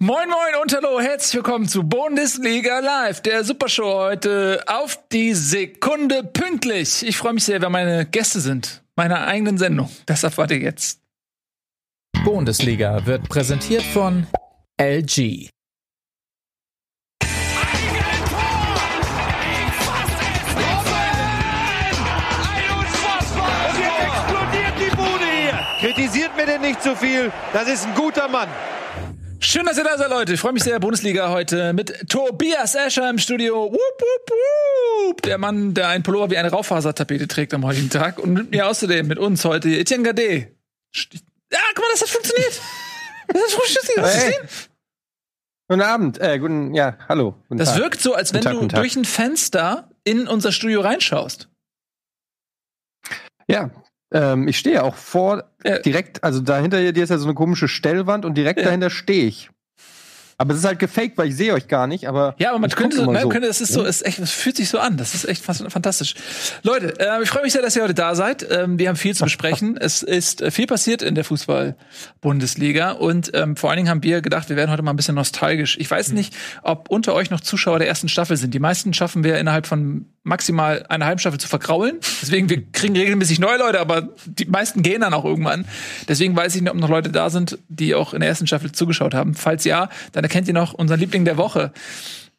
Moin Moin und hallo, herzlich willkommen zu Bundesliga Live, der Supershow heute auf die Sekunde pünktlich. Ich freue mich sehr, wer meine Gäste sind, meiner eigenen Sendung. Das erfahrt ihr jetzt. Bundesliga wird präsentiert von LG. Kritisiert mir denn nicht zu viel. Das ist ein guter Mann. Schön, dass ihr da seid, Leute. Ich freue mich sehr. Bundesliga heute mit Tobias Escher im Studio. Wupp, wupp, wupp. Der Mann, der einen Pullover wie eine Raufasertapete trägt am heutigen Tag. Und mit mir außerdem, mit uns heute, Etienne Gade. Ja, guck mal, das hat funktioniert. Das hat funktioniert. Hast Hey. Guten Abend, äh, guten, ja, hallo. Guten Das Tag. wirkt so, als wenn Tag, du durch ein Fenster in unser Studio reinschaust. Ja, ähm, ich stehe auch vor, Ja. direkt, also dahinter dir ist ja so eine komische Stellwand und direkt Ja. dahinter stehe ich. Aber es ist halt gefaked, weil ich sehe euch gar nicht, aber. Ja, aber man könnte, so, man könnte, das ist so, es, echt, es fühlt sich so an. Das ist echt fantastisch. Leute, äh, ich freue mich sehr, dass ihr heute da seid. Ähm, wir haben viel zu besprechen. es ist äh, viel passiert in der Fußball-Bundesliga und ähm, vor allen Dingen haben wir gedacht, wir werden heute mal ein bisschen nostalgisch. Ich weiß nicht, ob unter euch noch Zuschauer der ersten Staffel sind. Die meisten schaffen wir innerhalb von maximal einer halben Staffel zu verkraulen. Deswegen, wir kriegen regelmäßig neue Leute, aber die meisten gehen dann auch irgendwann. Deswegen weiß ich nicht, ob noch Leute da sind, die auch in der ersten Staffel zugeschaut haben. Falls ja, dann erkennt ihr noch unseren Liebling der Woche.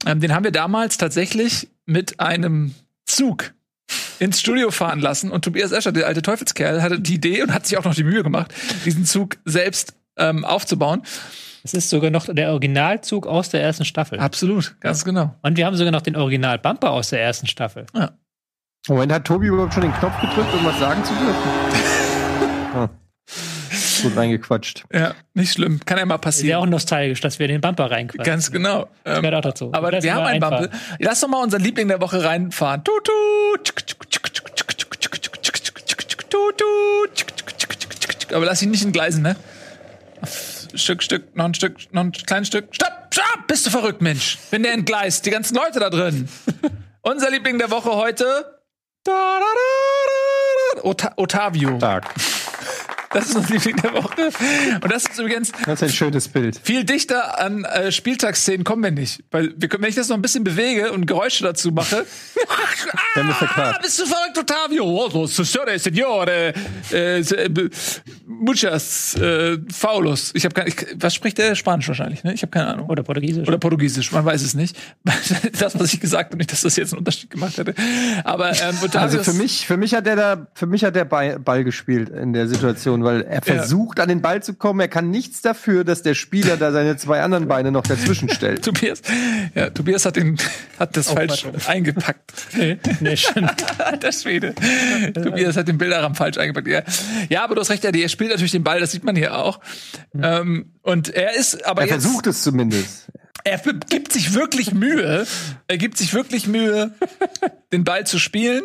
Ähm, den haben wir damals tatsächlich mit einem Zug ins Studio fahren lassen und Tobias Escher, der alte Teufelskerl, hatte die Idee und hat sich auch noch die Mühe gemacht, diesen Zug selbst ähm, aufzubauen. Es ist sogar noch der Originalzug aus der ersten Staffel. Absolut, ganz genau. Und wir haben sogar noch den Original-Bumper aus der ersten Staffel. Moment, hat Tobi überhaupt schon den Knopf gedrückt, um was sagen zu dürfen? ah. Gut reingequatscht. Ja, nicht schlimm. Kann ja mal Wäre passieren. auch nostalgisch, dass wir den Bumper reinquatschen. Ganz genau. Das Ähm, gehört auch dazu. aber Das wir haben einen. Bumble. Lass doch mal unseren Liebling der Woche reinfahren. Tut, tut. Tut, tut. Aber lass ihn nicht in Gleisen, ne? Stück, Stück, noch ein Stück, noch ein kleines Stück. Stopp, stopp! Bist du verrückt, Mensch? Wenn der entgleist, die ganzen Leute da drin. Unser Liebling der Woche heute. Ota Otavio. Tag. Das ist unser Liebling der Woche. Und das ist übrigens Das ist ein schönes Bild. viel dichter an äh, Spieltagsszenen kommen wir nicht. Weil wir, können- wenn ich das noch ein bisschen bewege und Geräusche dazu mache. Ah, bist du verrückt, Ottavio? Oh, signore, signore. Äh, äh, muchas, äh, faulos. Ich habe was spricht der? Spanisch wahrscheinlich, ne? Ich habe keine Ahnung. Oder Portugiesisch. Oder Portugiesisch, man weiß es nicht. das, was ich gesagt habe, nicht, dass das jetzt einen Unterschied gemacht hätte. Aber ähm, Also für mich, für mich hat der da, für mich hat der Ball gespielt in der Situation, weil er versucht an den Ball zu kommen. Er kann nichts dafür, dass der Spieler da seine zwei anderen Beine noch dazwischen stellt. Tobias, ja, Tobias hat den, hat das falsch eingepackt. nee, nee, stimmt. der Schwede. Tobias hat den Bilderrahmen falsch eingepackt. Ja. ja, aber du hast recht, ja, er spielt natürlich den Ball, das sieht man hier auch. Ähm, und er ist, aber Er jetzt, versucht es zumindest. er gibt sich wirklich Mühe, er gibt sich wirklich Mühe, den Ball zu spielen.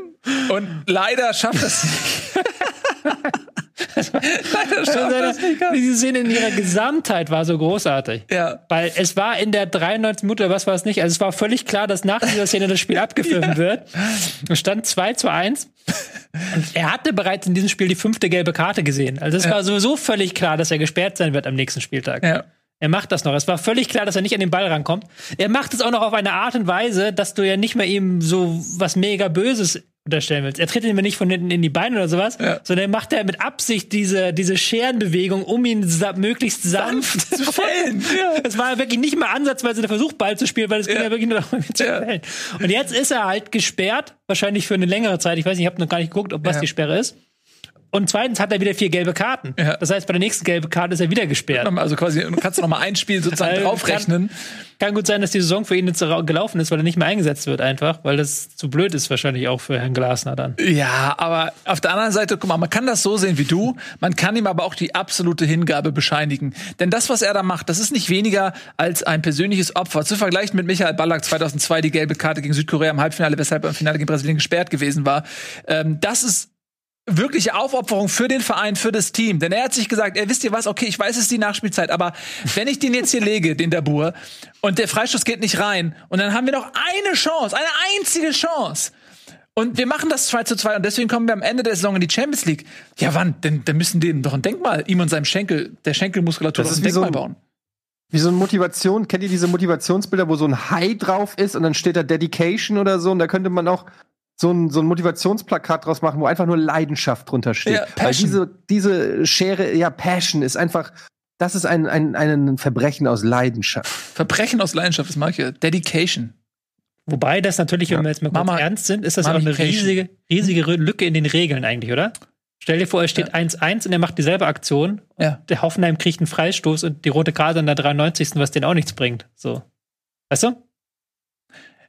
Und leider schafft er es nicht. es nicht. Diese Szene in ihrer Gesamtheit war so großartig. Ja. Weil es war in der 93 Minute, oder was war es nicht? Also es war völlig klar, dass nach dieser Szene das Spiel abgepfiffen wird. Es stand 2 zu 1. Und er hatte bereits in diesem Spiel die fünfte gelbe Karte gesehen. Also es war sowieso völlig klar, dass er gesperrt sein wird am nächsten Spieltag. Ja. Er macht das noch. Es war völlig klar, dass er nicht an den Ball rankommt. Er macht es auch noch auf eine Art und Weise, dass du ja nicht mehr ihm so was mega Böses unterstellen willst. Er tritt ihn mir nicht von hinten in die Beine oder sowas, Ja. sondern er macht er mit Absicht diese, diese Scherenbewegung, um ihn sa möglichst sanft, zu fällen. Ja. Es war wirklich nicht mal ansatzweise der Versuch, Ball zu spielen, weil es ging Ja. ja wirklich nur darum, zu Ja. fällen. Und jetzt ist er halt gesperrt, wahrscheinlich für eine längere Zeit. Ich weiß nicht, ich habe noch gar nicht geguckt, ob was Ja. die Sperre ist. Und zweitens hat er wieder vier gelbe Karten. Ja. Das heißt, bei der nächsten gelben Karte ist er wieder gesperrt. Also quasi, du kannst noch mal ein Spiel sozusagen Also draufrechnen. Kann, kann gut sein, dass die Saison für ihn jetzt gelaufen ist, weil er nicht mehr eingesetzt wird einfach, weil das zu blöd ist wahrscheinlich auch für Herrn Glasner dann. Ja, aber auf der anderen Seite, guck mal, man kann das so sehen wie du, man kann ihm aber auch die absolute Hingabe bescheinigen. Denn das, was er da macht, das ist nicht weniger als ein persönliches Opfer. Zu vergleichen mit Michael Ballack 2002, die gelbe Karte gegen Südkorea im Halbfinale, weshalb er im Finale gegen Brasilien gesperrt gewesen war. Ähm, das ist wirkliche Aufopferung für den Verein, für das Team. Denn er hat sich gesagt, er wisst ihr was, okay, ich weiß, es ist die Nachspielzeit, aber wenn ich den jetzt hier lege, den Dabur, und der Freistoß geht nicht rein, und dann haben wir noch eine Chance, eine einzige Chance. Und wir machen das 2 zu 2 und deswegen kommen wir am Ende der Saison in die Champions League. Ja, wann? Denn dann müssen dem doch ein Denkmal, ihm und seinem Schenkel, der Schenkelmuskulatur Das ein ist so Denkmal ein- bauen. wie so eine Motivation, kennt ihr diese Motivationsbilder, wo so ein Hai drauf ist und dann steht da Dedication oder so und da könnte man auch so ein, so ein Motivationsplakat draus machen, wo einfach nur Leidenschaft drunter steht. Ja, Weil Passion. diese, diese Schere, ja, Passion ist einfach, das ist ein, ein, ein Verbrechen aus Leidenschaft. Verbrechen aus Leidenschaft, das mag ich ja. Dedication. Wobei das natürlich, wenn wir jetzt mal kurz Mama- ernst sind, ist das auch eine riesige, riesige Lücke in den Regeln eigentlich, oder? Stell dir vor, er steht 1-1 und er macht dieselbe Aktion. Ja. Der Hoffenheim kriegt einen Freistoß und die rote Karte in der 93. was denen auch nichts bringt. So. Weißt du?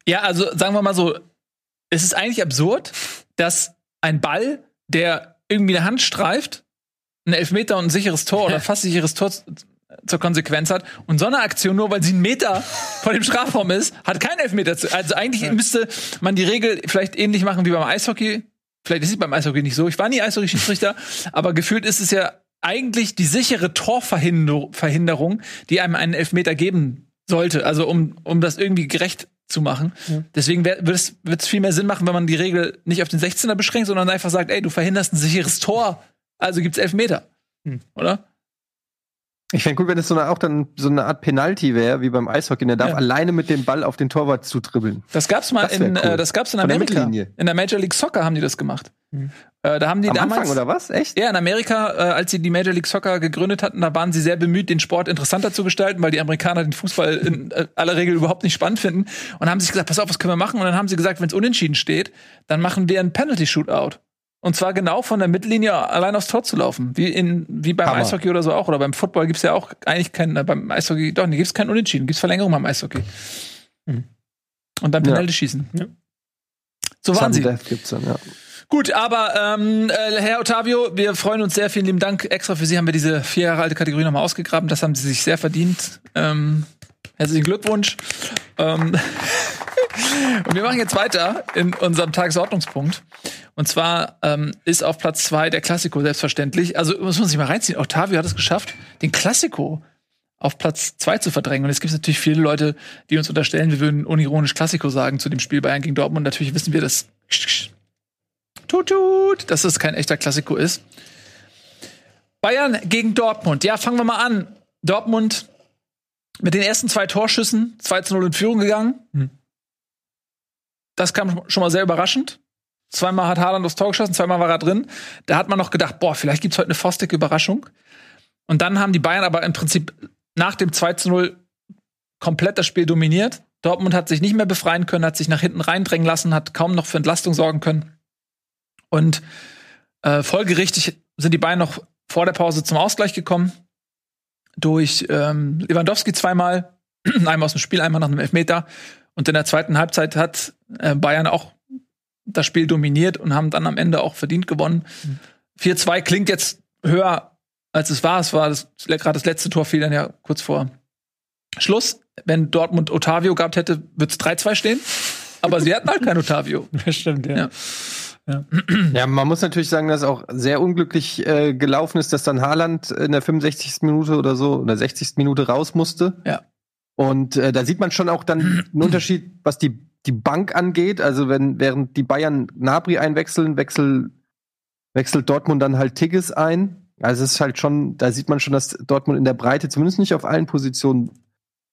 Ja, also sagen wir mal so, es ist eigentlich absurd, dass ein Ball, der irgendwie eine Hand streift, ein Elfmeter und ein sicheres Tor oder fast sicheres Tor zur Konsequenz hat. Und so eine Aktion, nur weil sie einen Meter vor dem Strafraum ist, hat keinen Elfmeter. Zu, also eigentlich müsste man die Regel vielleicht ähnlich machen wie beim Eishockey. Vielleicht ist es beim Eishockey nicht so. Ich war nie Eishockey-Schiedsrichter, aber gefühlt ist es ja eigentlich die sichere Torverhinderung, Verhinderung, die einem einen Elfmeter geben sollte. Also um, um das irgendwie gerecht zu machen. Deswegen wär- wird es viel mehr Sinn machen, wenn man die Regel nicht auf den 16er beschränkt, sondern einfach sagt, ey, du verhinderst ein sicheres Tor, also gibt's Elfmeter. Hm. Oder? Ich fände gut, wenn es so eine, auch dann so eine Art Penalty wäre, wie beim Eishockey. Der darf Ja. alleine mit dem Ball auf den Torwart zutribbeln. Das gab's mal Das in, cool. äh, das gab's in der Amerika. Mittellinie. In der Major League Soccer haben die das gemacht. Äh, da haben die Am damals, Anfang, oder was? Echt? Ja, in Amerika, äh, als sie die Major League Soccer gegründet hatten, da waren sie sehr bemüht, den Sport interessanter zu gestalten, weil die Amerikaner den Fußball in äh, aller Regel überhaupt nicht spannend finden. Und haben sich gesagt, pass auf, was können wir machen? Und dann haben sie gesagt, wenn es unentschieden steht, dann machen wir ein Penalty-Shootout. Und zwar genau von der Mittellinie allein aufs Tor zu laufen. Wie, in, wie beim Hammer. Eishockey oder so auch. Oder beim Football gibt's ja auch eigentlich keinen, äh, beim Eishockey, doch, nee, gibt's keinen Unentschieden, gibt's Verlängerung beim Eishockey. Mhm. Und dann Ja. Penalty schießen. Ja. So waren sie. Death gibt's dann, ja. Gut, aber ähm, äh, Herr Ottavio, wir freuen uns sehr. Vielen lieben Dank. Extra für Sie haben wir diese vier Jahre alte Kategorie nochmal ausgegraben. Das haben Sie sich sehr verdient. Ähm, herzlichen Glückwunsch. Ähm, und wir machen jetzt weiter in unserem Tagesordnungspunkt. Und zwar ähm, ist auf Platz zwei der Klassiko selbstverständlich. Also muss man sich mal reinziehen. Ottavio hat es geschafft, den Klassiko auf Platz zwei zu verdrängen. Und es gibt natürlich viele Leute, die uns unterstellen, wir würden unironisch Klassiko sagen zu dem Spiel Bayern gegen Dortmund. Natürlich wissen wir das. Tut, tut, dass es kein echter Klassiko ist. Bayern gegen Dortmund. Ja, fangen wir mal an. Dortmund mit den ersten zwei Torschüssen 2 zu 0 in Führung gegangen. Hm. Das kam schon mal sehr überraschend. Zweimal hat Haaland aufs Tor geschossen, zweimal war er drin. Da hat man noch gedacht, boah, vielleicht gibt's heute eine frostige Überraschung. Und dann haben die Bayern aber im Prinzip nach dem 2 zu 0 komplett das Spiel dominiert. Dortmund hat sich nicht mehr befreien können, hat sich nach hinten reindrängen lassen, hat kaum noch für Entlastung sorgen können. Und äh, folgerichtig sind die Bayern noch vor der Pause zum Ausgleich gekommen. Durch ähm, Lewandowski zweimal, einmal aus dem Spiel, einmal nach einem Elfmeter. Und in der zweiten Halbzeit hat äh, Bayern auch das Spiel dominiert und haben dann am Ende auch verdient gewonnen. 4-2 klingt jetzt höher, als es war. Es war das, gerade das letzte Tor fiel dann ja kurz vor Schluss. Wenn Dortmund Otavio gehabt hätte, würde es 3-2 stehen. Aber sie hatten halt kein Otavio. Das stimmt, ja. Ja. Ja, man muss natürlich sagen, dass auch sehr unglücklich äh, gelaufen ist, dass dann Haaland in der 65. Minute oder so oder 60. Minute raus musste. Ja. Und äh, da sieht man schon auch dann einen Unterschied, was die, die Bank angeht. Also wenn während die Bayern Nabri einwechseln, wechsel, wechselt Dortmund dann halt Tigges ein. Also es ist halt schon, da sieht man schon, dass Dortmund in der Breite, zumindest nicht auf allen Positionen,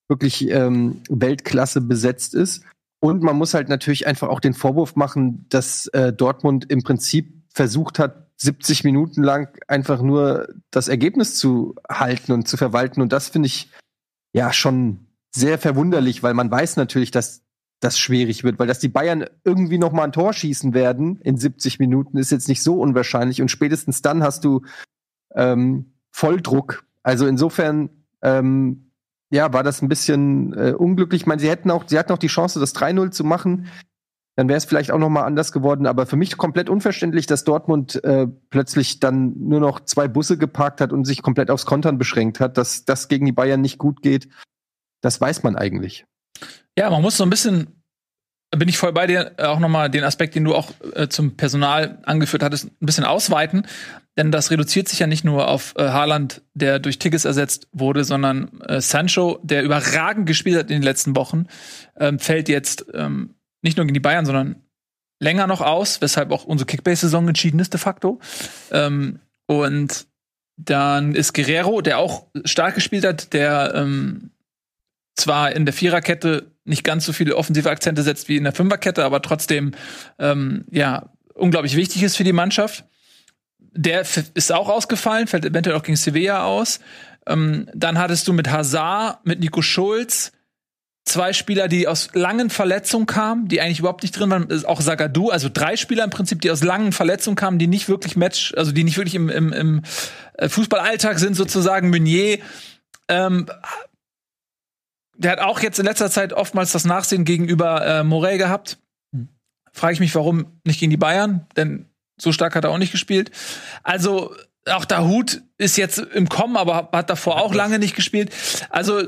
wirklich ähm, Weltklasse besetzt ist. Und man muss halt natürlich einfach auch den Vorwurf machen, dass äh, Dortmund im Prinzip versucht hat, 70 Minuten lang einfach nur das Ergebnis zu halten und zu verwalten. Und das finde ich ja schon sehr verwunderlich, weil man weiß natürlich, dass das schwierig wird, weil dass die Bayern irgendwie noch mal ein Tor schießen werden in 70 Minuten ist jetzt nicht so unwahrscheinlich und spätestens dann hast du ähm, Volldruck. Also insofern ähm, ja, war das ein bisschen äh, unglücklich. Ich meine, sie hätten auch, sie hatten auch die Chance, das 3-0 zu machen. Dann wäre es vielleicht auch noch mal anders geworden. Aber für mich komplett unverständlich, dass Dortmund äh, plötzlich dann nur noch zwei Busse geparkt hat und sich komplett aufs Kontern beschränkt hat. Dass das gegen die Bayern nicht gut geht, das weiß man eigentlich. Ja, man muss so ein bisschen, bin ich voll bei dir, äh, auch nochmal den Aspekt, den du auch äh, zum Personal angeführt hattest, ein bisschen ausweiten. Denn das reduziert sich ja nicht nur auf äh, Haaland, der durch Tigges ersetzt wurde, sondern äh, Sancho, der überragend gespielt hat in den letzten Wochen, ähm, fällt jetzt ähm, nicht nur gegen die Bayern, sondern länger noch aus, weshalb auch unsere Kickbase-Saison entschieden ist de facto. Ähm, und dann ist Guerrero, der auch stark gespielt hat, der ähm, zwar in der Viererkette nicht ganz so viele offensive Akzente setzt wie in der Fünferkette, aber trotzdem ähm, ja unglaublich wichtig ist für die Mannschaft. Der ist auch ausgefallen, fällt eventuell auch gegen Sevilla aus. Ähm, dann hattest du mit Hazard, mit Nico Schulz, zwei Spieler, die aus langen Verletzungen kamen, die eigentlich überhaupt nicht drin waren, auch Sagadu, also drei Spieler im Prinzip, die aus langen Verletzungen kamen, die nicht wirklich Match, also die nicht wirklich im, im, im äh, Fußballalltag sind sozusagen. Meunier, ähm, der hat auch jetzt in letzter Zeit oftmals das Nachsehen gegenüber äh, Morel gehabt. Hm. Frage ich mich, warum nicht gegen die Bayern, denn so stark hat er auch nicht gespielt. Also auch Dahut ist jetzt im Kommen, aber hat davor auch lange nicht gespielt. Also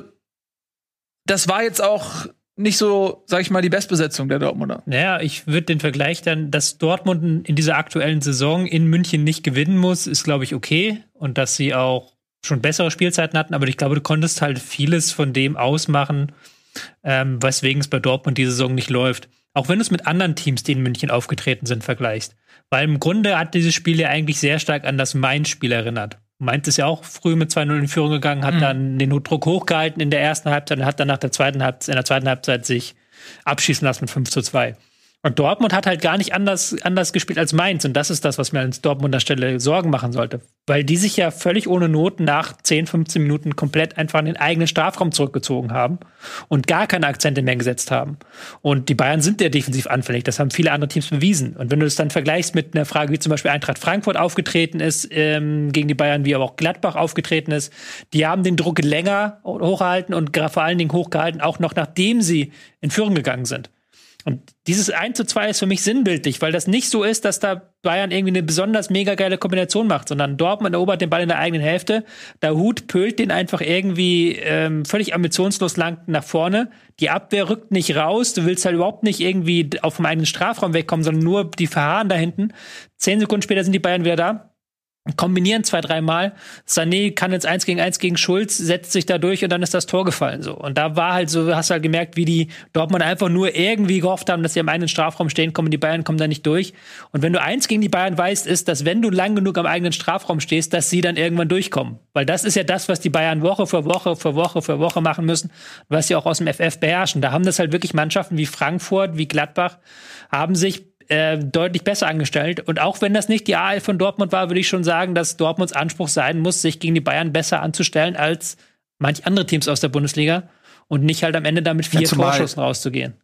das war jetzt auch nicht so, sag ich mal, die Bestbesetzung der Dortmunder. Naja, ich würde den Vergleich dann, dass Dortmund in dieser aktuellen Saison in München nicht gewinnen muss, ist, glaube ich, okay. Und dass sie auch schon bessere Spielzeiten hatten, aber ich glaube, du konntest halt vieles von dem ausmachen, ähm, weswegen es bei Dortmund diese Saison nicht läuft. Auch wenn du es mit anderen Teams, die in München aufgetreten sind, vergleichst. Weil im Grunde hat dieses Spiel ja eigentlich sehr stark an das Main-Spiel erinnert. Mainz ist ja auch früh mit 2-0 in Führung gegangen, hat mhm. dann den Druck hochgehalten in der ersten Halbzeit und hat dann nach der zweiten Halbzeit, in der zweiten Halbzeit sich abschießen lassen mit 5 zu 2. Und Dortmund hat halt gar nicht anders, anders gespielt als Mainz. Und das ist das, was mir als Dortmunder Stelle Sorgen machen sollte. Weil die sich ja völlig ohne Not nach 10, 15 Minuten komplett einfach in den eigenen Strafraum zurückgezogen haben und gar keine Akzente mehr gesetzt haben. Und die Bayern sind ja defensiv anfällig. Das haben viele andere Teams bewiesen. Und wenn du das dann vergleichst mit einer Frage, wie zum Beispiel Eintracht Frankfurt aufgetreten ist ähm, gegen die Bayern, wie aber auch Gladbach aufgetreten ist, die haben den Druck länger hochgehalten und vor allen Dingen hochgehalten, auch noch nachdem sie in Führung gegangen sind. Und dieses 1 zu 2 ist für mich sinnbildlich, weil das nicht so ist, dass da Bayern irgendwie eine besonders mega geile Kombination macht, sondern Dortmund erobert den Ball in der eigenen Hälfte. Der Hut pölt den einfach irgendwie ähm, völlig ambitionslos lang nach vorne. Die Abwehr rückt nicht raus. Du willst halt überhaupt nicht irgendwie auf dem eigenen Strafraum wegkommen, sondern nur die verharren da hinten. Zehn Sekunden später sind die Bayern wieder da kombinieren zwei, dreimal. Sané kann jetzt eins gegen eins gegen Schulz, setzt sich da durch und dann ist das Tor gefallen, so. Und da war halt so, hast halt gemerkt, wie die Dortmund einfach nur irgendwie gehofft haben, dass sie am eigenen Strafraum stehen, kommen die Bayern kommen da nicht durch. Und wenn du eins gegen die Bayern weißt, ist, dass wenn du lang genug am eigenen Strafraum stehst, dass sie dann irgendwann durchkommen. Weil das ist ja das, was die Bayern Woche für Woche für Woche für Woche machen müssen, was sie auch aus dem FF beherrschen. Da haben das halt wirklich Mannschaften wie Frankfurt, wie Gladbach, haben sich äh, deutlich besser angestellt. Und auch wenn das nicht die AL von Dortmund war, würde ich schon sagen, dass Dortmunds Anspruch sein muss, sich gegen die Bayern besser anzustellen als manch andere Teams aus der Bundesliga und nicht halt am Ende damit vier ja, Torschüssen rauszugehen.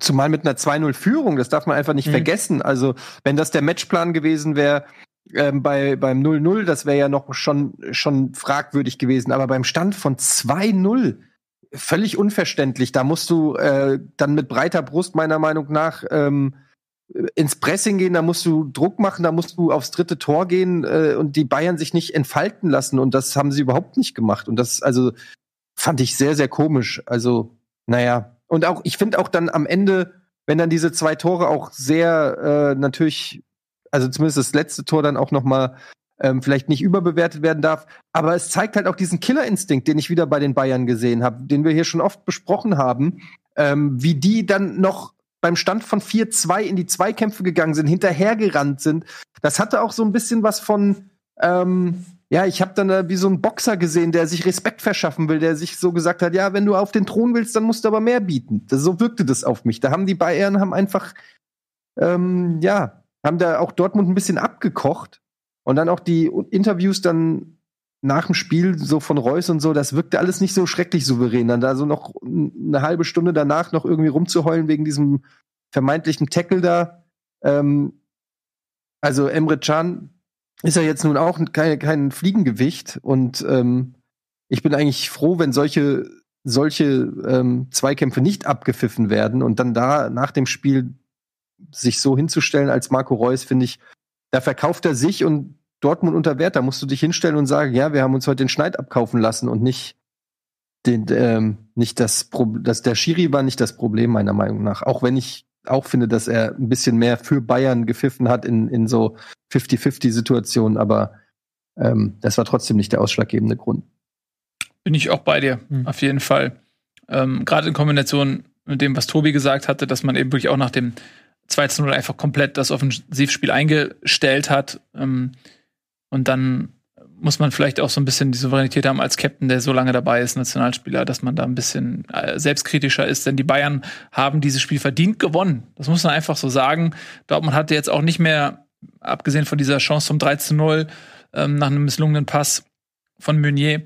Zumal mit einer 2-0-Führung, das darf man einfach nicht mhm. vergessen. Also, wenn das der Matchplan gewesen wäre, ähm, bei, beim 0-0, das wäre ja noch schon, schon fragwürdig gewesen. Aber beim Stand von 2-0, völlig unverständlich. Da musst du äh, dann mit breiter Brust meiner Meinung nach ähm, ins Pressing gehen, da musst du Druck machen, da musst du aufs dritte Tor gehen äh, und die Bayern sich nicht entfalten lassen. Und das haben sie überhaupt nicht gemacht. Und das, also, fand ich sehr, sehr komisch. Also, naja. Und auch, ich finde auch dann am Ende, wenn dann diese zwei Tore auch sehr äh, natürlich, also zumindest das letzte Tor dann auch noch mal ähm, vielleicht nicht überbewertet werden darf. Aber es zeigt halt auch diesen Killerinstinkt, den ich wieder bei den Bayern gesehen habe, den wir hier schon oft besprochen haben, ähm, wie die dann noch beim Stand von 4-2 in die Zweikämpfe gegangen sind, hinterhergerannt sind. Das hatte auch so ein bisschen was von, ähm, ja, ich habe dann wie so ein Boxer gesehen, der sich Respekt verschaffen will, der sich so gesagt hat, ja, wenn du auf den Thron willst, dann musst du aber mehr bieten. Das, so wirkte das auf mich. Da haben die Bayern haben einfach, ähm, ja, haben da auch Dortmund ein bisschen abgekocht und dann auch die Interviews dann nach dem Spiel so von Reus und so, das wirkte alles nicht so schrecklich souverän. Dann da so noch eine halbe Stunde danach noch irgendwie rumzuheulen wegen diesem vermeintlichen Tackle da. Ähm, also Emre Can ist ja jetzt nun auch kein, kein Fliegengewicht und ähm, ich bin eigentlich froh, wenn solche solche ähm, Zweikämpfe nicht abgepfiffen werden und dann da nach dem Spiel sich so hinzustellen als Marco Reus, finde ich, da verkauft er sich und Dortmund unter Wert. Da musst du dich hinstellen und sagen, ja, wir haben uns heute den Schneid abkaufen lassen und nicht den, ähm, nicht das Problem, dass der Schiri war nicht das Problem meiner Meinung nach. Auch wenn ich auch finde, dass er ein bisschen mehr für Bayern gepfiffen hat in, in so 50-50-Situationen, aber ähm, das war trotzdem nicht der ausschlaggebende Grund. Bin ich auch bei dir, mhm. auf jeden Fall. Ähm, Gerade in Kombination mit dem, was Tobi gesagt hatte, dass man eben wirklich auch nach dem 2-0 einfach komplett das Offensivspiel eingestellt hat. Ähm, und dann muss man vielleicht auch so ein bisschen die Souveränität haben als Captain, der so lange dabei ist, Nationalspieler, dass man da ein bisschen äh, selbstkritischer ist, denn die Bayern haben dieses Spiel verdient gewonnen. Das muss man einfach so sagen. Dortmund hatte jetzt auch nicht mehr, abgesehen von dieser Chance zum 3 zu 0 ähm, nach einem misslungenen Pass von Meunier,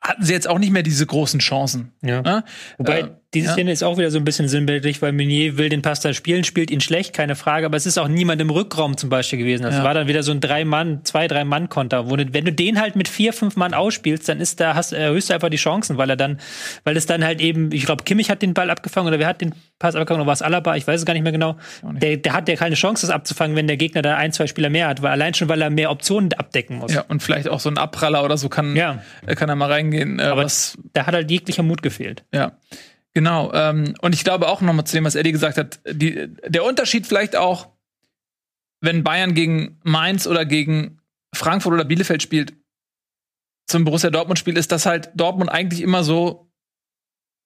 hatten sie jetzt auch nicht mehr diese großen Chancen. Ja. Ne? Wobei, Äh, diese ja. Szene ist auch wieder so ein bisschen sinnbildlich, weil Meunier will den Pass da spielen, spielt ihn schlecht, keine Frage, aber es ist auch niemand im Rückraum zum Beispiel gewesen. Das Ja. war dann wieder so ein Drei-Mann, zwei, Drei-Mann-Konter, wo du, wenn du den halt mit vier, fünf Mann ausspielst, dann ist da, hast, erhöhst du einfach die Chancen, weil er dann, weil es dann halt eben, ich glaube, Kimmich hat den Ball abgefangen oder wer hat den Pass abgefangen oder war es Alaba, ich weiß es gar nicht mehr genau. nicht. Der, der hat ja keine Chance, das abzufangen, wenn der Gegner da ein, zwei Spieler mehr hat, weil allein schon, weil er mehr Optionen abdecken muss. Ja, und vielleicht auch so ein Abpraller oder so kann, Ja. äh, kann er mal reingehen. Äh, Aber was, da hat halt jeglicher Mut gefehlt. ja. Genau. Ähm, und ich glaube auch nochmal zu dem, was Eddie gesagt hat, die, der Unterschied vielleicht auch, wenn Bayern gegen Mainz oder gegen Frankfurt oder Bielefeld spielt, zum Borussia Dortmund-Spiel, ist, dass halt Dortmund eigentlich immer so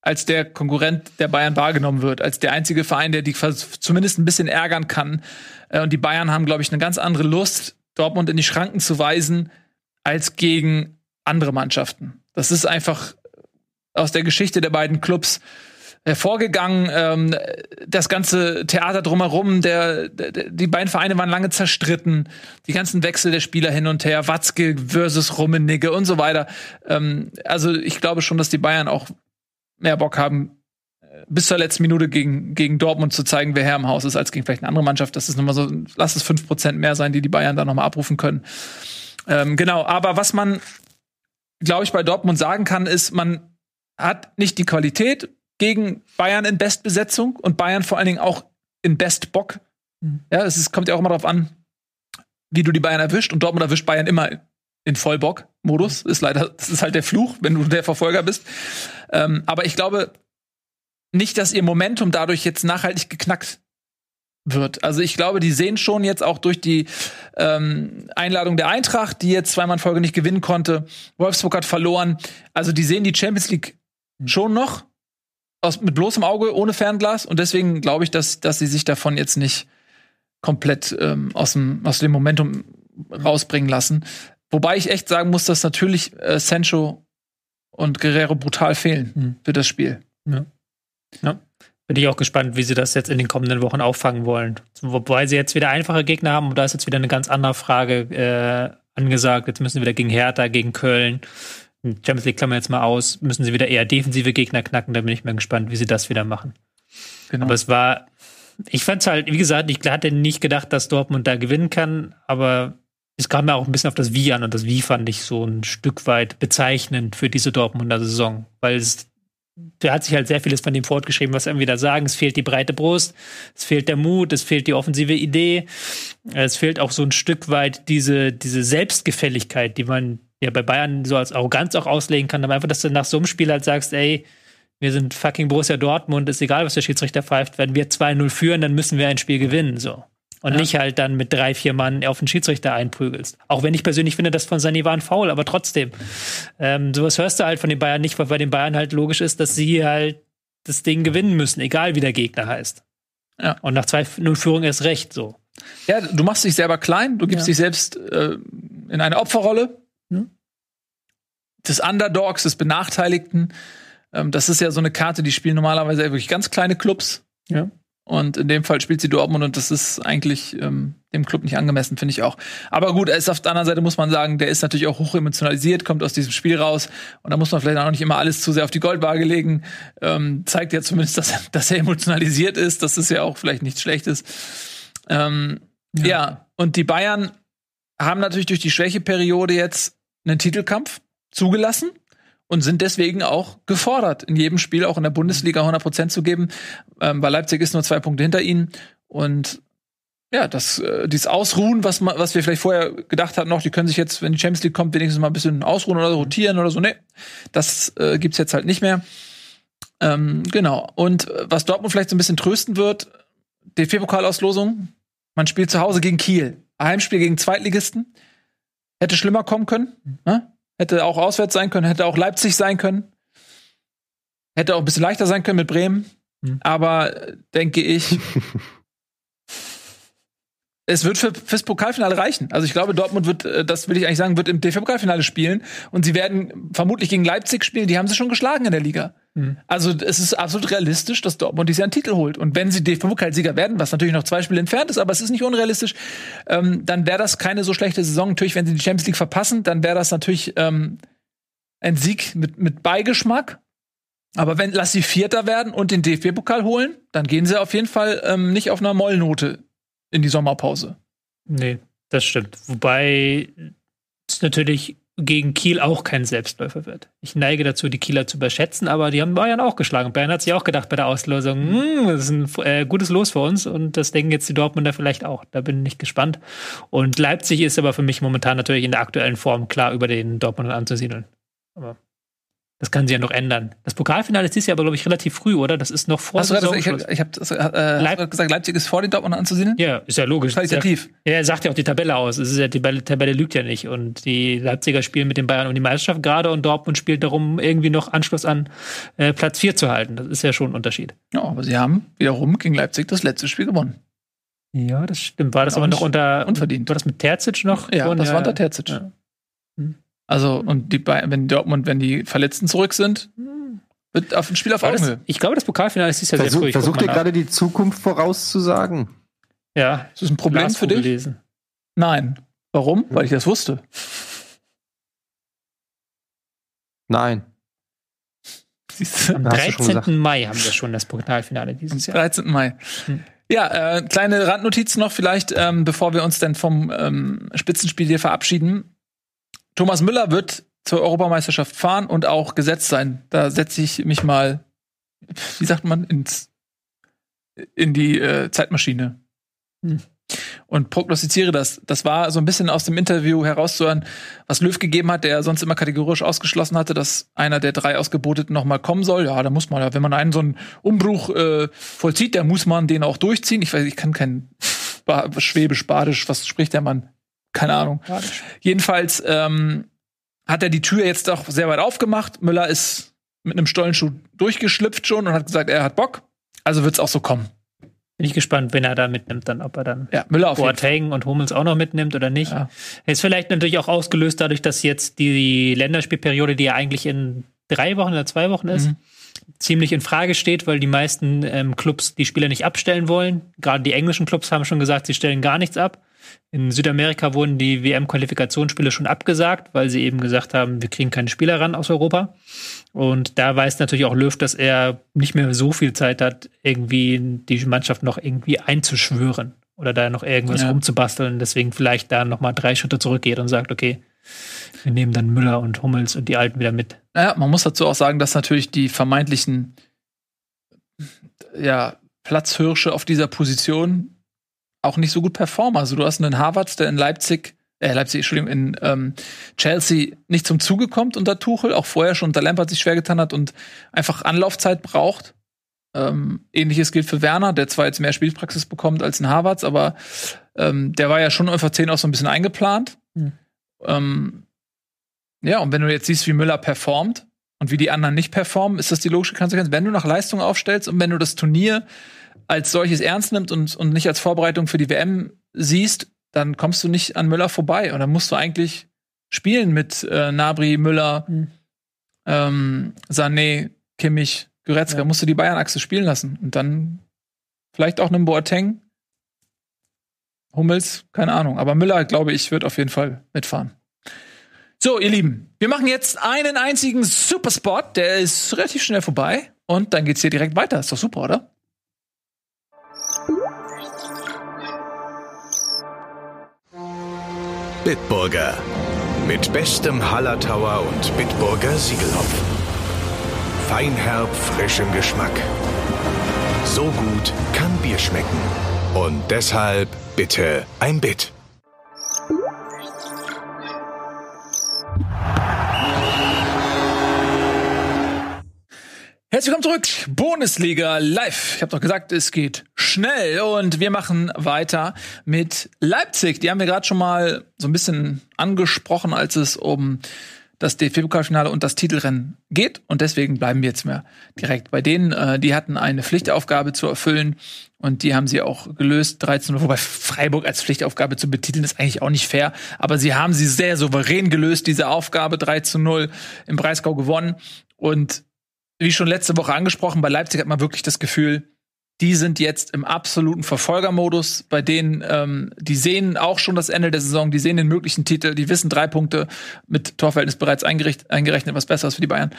als der Konkurrent der Bayern wahrgenommen wird, als der einzige Verein, der die zumindest ein bisschen ärgern kann. Äh, Und die Bayern haben, glaube ich, eine ganz andere Lust, Dortmund in die Schranken zu weisen, als gegen andere Mannschaften. Das ist einfach aus der Geschichte der beiden Clubs hervorgegangen. Ähm, das ganze Theater drumherum, der, der, die beiden Vereine waren lange zerstritten. Die ganzen Wechsel der Spieler hin und her, Watzke versus Rummenigge und so weiter. Ähm, also ich glaube schon, dass die Bayern auch mehr Bock haben, äh, bis zur letzten Minute gegen, gegen Dortmund zu zeigen, wer Herr im Haus ist, als gegen vielleicht eine andere Mannschaft. Das ist nochmal so, lass es fünf Prozent mehr sein, die die Bayern da nochmal abrufen können. Ähm, genau, aber was man, glaube ich, bei Dortmund sagen kann, ist, man hat nicht die Qualität gegen Bayern in Bestbesetzung und Bayern vor allen Dingen auch in Bestbock. Ja, es ist, kommt ja auch immer darauf an, wie du die Bayern erwischt. Und Dortmund erwischt Bayern immer in Vollbock-Modus. Ist leider, das ist halt der Fluch, wenn du der Verfolger bist. Ähm, aber ich glaube nicht, dass ihr Momentum dadurch jetzt nachhaltig geknackt wird. Also ich glaube, die sehen schon jetzt auch durch die ähm, Einladung der Eintracht, die jetzt zweimal in Folge nicht gewinnen konnte. Wolfsburg hat verloren. Also die sehen die Champions League schon noch aus, mit bloßem Auge, ohne Fernglas. Und deswegen glaube ich, dass, dass sie sich davon jetzt nicht komplett ähm, aus, dem, aus dem Momentum rausbringen lassen. Wobei ich echt sagen muss, dass natürlich äh, Sancho und Guerrero brutal fehlen Mhm. für das Spiel. Bin ich auch gespannt, wie sie das jetzt in den kommenden Wochen auffangen wollen. Wobei sie jetzt wieder einfache Gegner haben und da ist jetzt wieder eine ganz andere Frage äh, angesagt. Jetzt müssen sie wieder gegen Hertha, gegen Köln. Champions League klammern jetzt mal aus, müssen sie wieder eher defensive Gegner knacken. Da bin ich mal gespannt, wie sie das wieder machen. Genau. Aber es war, ich fand es halt, wie gesagt, ich hatte nicht gedacht, dass Dortmund da gewinnen kann, aber es kam mir auch ein bisschen auf das Wie an und das Wie fand ich so ein Stück weit bezeichnend für diese Dortmunder Saison, weil es da hat sich halt sehr vieles von dem fortgeschrieben, was wir wieder sagen. Es fehlt die breite Brust, es fehlt der Mut, es fehlt die offensive Idee, es fehlt auch so ein Stück weit diese, diese Selbstgefälligkeit, die man ja bei Bayern so als Arroganz auch auslegen kann, aber einfach, dass du nach so einem Spiel halt sagst, ey, wir sind fucking Borussia Dortmund, ist egal, was der Schiedsrichter pfeift, wenn wir 2-0 führen, dann müssen wir ein Spiel gewinnen, so. Und Ja. nicht halt dann mit drei, vier Mann auf den Schiedsrichter einprügelst. Auch wenn ich persönlich finde, das von Sani war ein Foul, aber trotzdem. Ähm, sowas hörst du halt von den Bayern nicht, weil bei den Bayern halt logisch ist, dass sie halt das Ding gewinnen müssen, egal wie der Gegner heißt. Ja. Und nach 2-0 Führung ist recht, so. Ja, du machst dich selber klein, du gibst Ja. dich selbst äh, in eine Opferrolle Mhm. des Underdogs, des Benachteiligten. Ähm, das ist ja so eine Karte, die spielen normalerweise wirklich ganz kleine Clubs. Ja. Und in dem Fall spielt sie Dortmund und das ist eigentlich ähm, dem Club nicht angemessen, finde ich auch. Aber gut, er ist auf der anderen Seite, muss man sagen, der ist natürlich auch hoch emotionalisiert, kommt aus diesem Spiel raus und da muss man vielleicht auch nicht immer alles zu sehr auf die Goldwaage legen. Ähm, zeigt ja zumindest, dass, dass er emotionalisiert ist. Das ist ja auch vielleicht nichts Schlechtes. Ähm, ja. und die Bayern haben natürlich durch die Schwächeperiode jetzt einen Titelkampf zugelassen und sind deswegen auch gefordert, in jedem Spiel, auch in der Bundesliga 100 Prozent zu geben. Ähm, bei Leipzig ist nur zwei Punkte hinter ihnen und ja, das, äh, dieses Ausruhen, was, ma- was wir vielleicht vorher gedacht hatten, noch, die können sich jetzt, wenn die Champions League kommt, wenigstens mal ein bisschen ausruhen oder rotieren oder so. Nee, das äh, gibt's jetzt halt nicht mehr. Ähm, genau. Und äh, was Dortmund vielleicht so ein bisschen trösten wird, DFB-Pokalauslosung, man spielt zu Hause gegen Kiel. Heimspiel gegen Zweitligisten. Hätte schlimmer kommen können. Ne? Hätte auch auswärts sein können, hätte auch Leipzig sein können. Hätte auch ein bisschen leichter sein können mit Bremen. Mhm. Aber denke ich, es wird für, fürs Pokalfinale reichen. Also ich glaube, Dortmund wird, äh, das will ich eigentlich sagen, wird im DFB-Pokalfinale spielen und sie werden vermutlich gegen Leipzig spielen. Die haben sie schon geschlagen in der Liga. Mhm. Also es ist absolut realistisch, dass Dortmund dieses Jahr einen Titel holt. Und wenn sie DFB-Pokalsieger werden, was natürlich noch zwei Spiele entfernt ist, aber es ist nicht unrealistisch, ähm, dann wäre das keine so schlechte Saison. Natürlich, wenn sie die Champions League verpassen, dann wäre das natürlich ähm, ein Sieg mit, mit Beigeschmack. Aber wenn, lass sie Vierter werden und den DFB-Pokal holen, dann gehen sie auf jeden Fall ähm, nicht auf einer Mollnote in die Sommerpause. Nee, das stimmt. Wobei es natürlich gegen Kiel auch kein Selbstläufer wird. Ich neige dazu, die Kieler zu überschätzen, aber die haben Bayern auch geschlagen. Bayern hat sich auch gedacht bei der Auslosung, hm, das ist ein äh, gutes Los für uns und das denken jetzt die Dortmunder vielleicht auch. Da bin ich gespannt. Und Leipzig ist aber für mich momentan natürlich in der aktuellen Form klar über den Dortmundern anzusiedeln. Aber das kann sich ja noch ändern. Das Pokalfinale ist dieses Jahr aber, glaube ich, relativ früh, oder? Das ist noch vor Hast du gerade, ich habe ich hab, äh, Leip- gesagt, Leipzig ist vor den Dortmund anzusiedeln? Ja, ist ja logisch. Qualitativ. Ja, er sagt ja auch die Tabelle aus. Es ist ja, die Tabelle, Tabelle lügt ja nicht. Und die Leipziger spielen mit den Bayern um die Meisterschaft gerade und Dortmund spielt darum, irgendwie noch Anschluss an äh, Platz 4 zu halten. Das ist ja schon ein Unterschied. Ja, aber sie haben wiederum gegen Leipzig das letzte Spiel gewonnen. Ja, das stimmt. War das aber noch unter. unverdient. War das mit Terzic noch? Ja, gewonnen? das war unter Terzic. Ja. Also, und die Bayern, wenn Dortmund, wenn die Verletzten zurück sind, wird auf ein Spiel auf Augenhöhe. ich glaube, das Pokalfinale ist dieses Jahr sehr Versuch, früh. Versucht ihr gerade die Zukunft vorauszusagen? Ja, Ist das ein Problem für dich? Glaskugel lesen. Nein. Warum? Weil ich das wusste. Nein. Siehst du? Am Hast du schon 13. gesagt. Mai haben wir schon das Pokalfinale dieses Am Jahr. 13. Mai. Hm. Ja, äh, kleine Randnotiz noch vielleicht, ähm, bevor wir uns dann vom ähm, Spitzenspiel hier verabschieden. Thomas Müller wird zur Europameisterschaft fahren und auch gesetzt sein. Da setze ich mich mal, wie sagt man, ins in die äh, Zeitmaschine. Hm. Und prognostiziere das. Das war so ein bisschen aus dem Interview herauszuhören, was Löw gegeben hat, der sonst immer kategorisch ausgeschlossen hatte, dass einer der drei Ausgeboteten noch mal kommen soll. Ja, da muss man, ja, wenn man einen so einen Umbruch äh, vollzieht, dann muss man den auch durchziehen. Ich weiß, ich kann kein Schwäbisch, Badisch, was spricht der Mann? Keine Ahnung. Jedenfalls ähm, hat er die Tür jetzt doch sehr weit aufgemacht. Müller ist mit einem Stollenschuh durchgeschlüpft schon und hat gesagt, er hat Bock. Also wird's auch so kommen. Bin ich gespannt, wenn er da mitnimmt, dann ob er dann Ja, Müller auf. Boateng und Hummels auch noch mitnimmt oder nicht. Ja. Ist vielleicht natürlich auch ausgelöst dadurch, dass jetzt die Länderspielperiode, die ja eigentlich in drei Wochen oder zwei Wochen ist, Mhm. ziemlich in Frage steht, weil die meisten ähm, Clubs die Spieler nicht abstellen wollen. Gerade die englischen Clubs haben schon gesagt, sie stellen gar nichts ab. In Südamerika wurden die WM-Qualifikationsspiele schon abgesagt, weil sie eben gesagt haben, wir kriegen keine Spieler ran aus Europa. Und da weiß natürlich auch Löw, dass er nicht mehr so viel Zeit hat, irgendwie die Mannschaft noch irgendwie einzuschwören oder da noch irgendwas Ja. rumzubasteln. Deswegen vielleicht da noch mal drei Schritte zurückgeht und sagt, okay, wir nehmen dann Müller und Hummels und die Alten wieder mit. Naja, man muss dazu auch sagen, dass natürlich die vermeintlichen ja, Platzhirsche auf dieser Position auch nicht so gut performen. Also du hast einen Harvard, der in Leipzig, äh, Leipzig, Entschuldigung, in ähm, Chelsea nicht zum Zuge kommt unter Tuchel, auch vorher schon unter Lampard sich schwer getan hat und einfach Anlaufzeit braucht. Ähm, Ähnliches gilt für Werner, der zwar jetzt mehr Spielpraxis bekommt als ein Harvards, aber ähm, der war ja schon einfach 10 auch so ein bisschen eingeplant. Hm. Ähm, ja, und wenn du jetzt siehst, wie Müller performt und wie die anderen nicht performen, ist das die logische Konsequenz. Wenn du nach Leistung aufstellst und wenn du das Turnier als solches ernst nimmst und, und nicht als Vorbereitung für die WM siehst, dann kommst du nicht an Müller vorbei. Und dann musst du eigentlich spielen mit äh, Nabri, Müller, Mhm. ähm, Sané, Kimmich, Goretzka. Ja. Musst du die Bayern-Achse spielen lassen. Und dann vielleicht auch einen Boateng, Hummels, keine Ahnung. Aber Müller, glaube ich, wird auf jeden Fall mitfahren. So, ihr Lieben, wir machen jetzt einen einzigen Superspot, der ist relativ schnell vorbei und dann geht's hier direkt weiter. Ist doch super, oder? Bitburger. Mit bestem Hallertauer und Bitburger Siegelhopfen. Feinherb, frischem Geschmack. So gut kann Bier schmecken. Und deshalb bitte ein Bit. Herzlich willkommen zurück, Bundesliga live. Ich habe doch gesagt, es geht schnell und wir machen weiter mit Leipzig. Die haben wir gerade schon mal so ein bisschen angesprochen, als es um das DFB-Pokalfinale und das Titelrennen geht. Und deswegen bleiben wir jetzt mehr direkt bei denen. Äh, die hatten eine Pflichtaufgabe zu erfüllen und die haben sie auch gelöst. 13 wobei Freiburg als Pflichtaufgabe zu betiteln ist eigentlich auch nicht fair. Aber sie haben sie sehr souverän gelöst, diese Aufgabe 3 zu 0 im Breisgau gewonnen. Und wie schon letzte Woche angesprochen, bei Leipzig hat man wirklich das Gefühl, die sind jetzt im absoluten Verfolgermodus, bei denen, ähm, die sehen auch schon das Ende der Saison, die sehen den möglichen Titel, die wissen drei Punkte mit Torverhältnis bereits eingerechnet, was besser ist für die Bayern.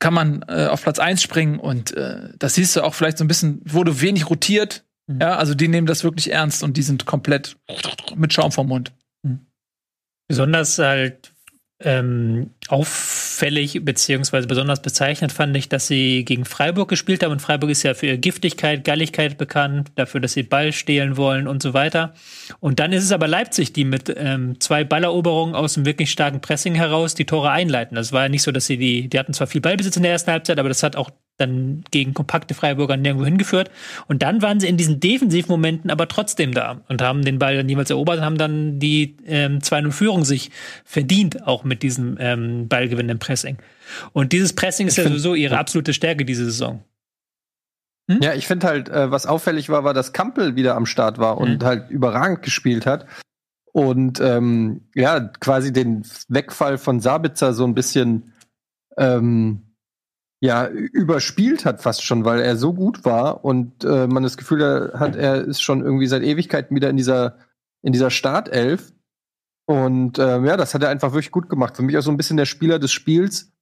Kann man äh, auf Platz eins springen und äh, das siehst du auch vielleicht so ein bisschen, wurde wenig rotiert. Mhm. Ja, also die nehmen das wirklich ernst und die sind komplett mit Schaum vom Mund. Mhm. Besonders halt ähm, auffällig beziehungsweise besonders bezeichnet fand ich, dass sie gegen Freiburg gespielt haben. Und Freiburg ist ja für ihre Giftigkeit, Galligkeit bekannt, dafür, dass sie Ball stehlen wollen und so weiter. Und dann ist es aber Leipzig, die mit ähm, zwei Balleroberungen aus dem wirklich starken Pressing heraus die Tore einleiten. Das war ja nicht so, dass sie die, die hatten zwar viel Ballbesitz in der ersten Halbzeit, aber das hat auch dann gegen kompakte Freiburger nirgendwo hingeführt. Und dann waren sie in diesen Defensivmomenten aber trotzdem da und haben den Ball dann jeweils erobert und haben dann die ähm, 2-0-Führung sich verdient, auch mit diesem ähm, Ballgewinn im Pressing. Und dieses Pressing ist ja sowieso ihre absolute Stärke diese Saison. Hm? Ja, ich finde halt, äh, was auffällig war, war, dass Kampel wieder am Start war und hm. halt überragend gespielt hat. Und ähm, ja, quasi den Wegfall von Sabitzer so ein bisschen ähm, ja, überspielt hat fast schon, weil er so gut war und äh, man das Gefühl hat, er ist schon irgendwie seit Ewigkeiten wieder in dieser, in dieser Startelf. Und ähm, ja, das hat er einfach wirklich gut gemacht. Für mich auch so ein bisschen der Spieler des Spiels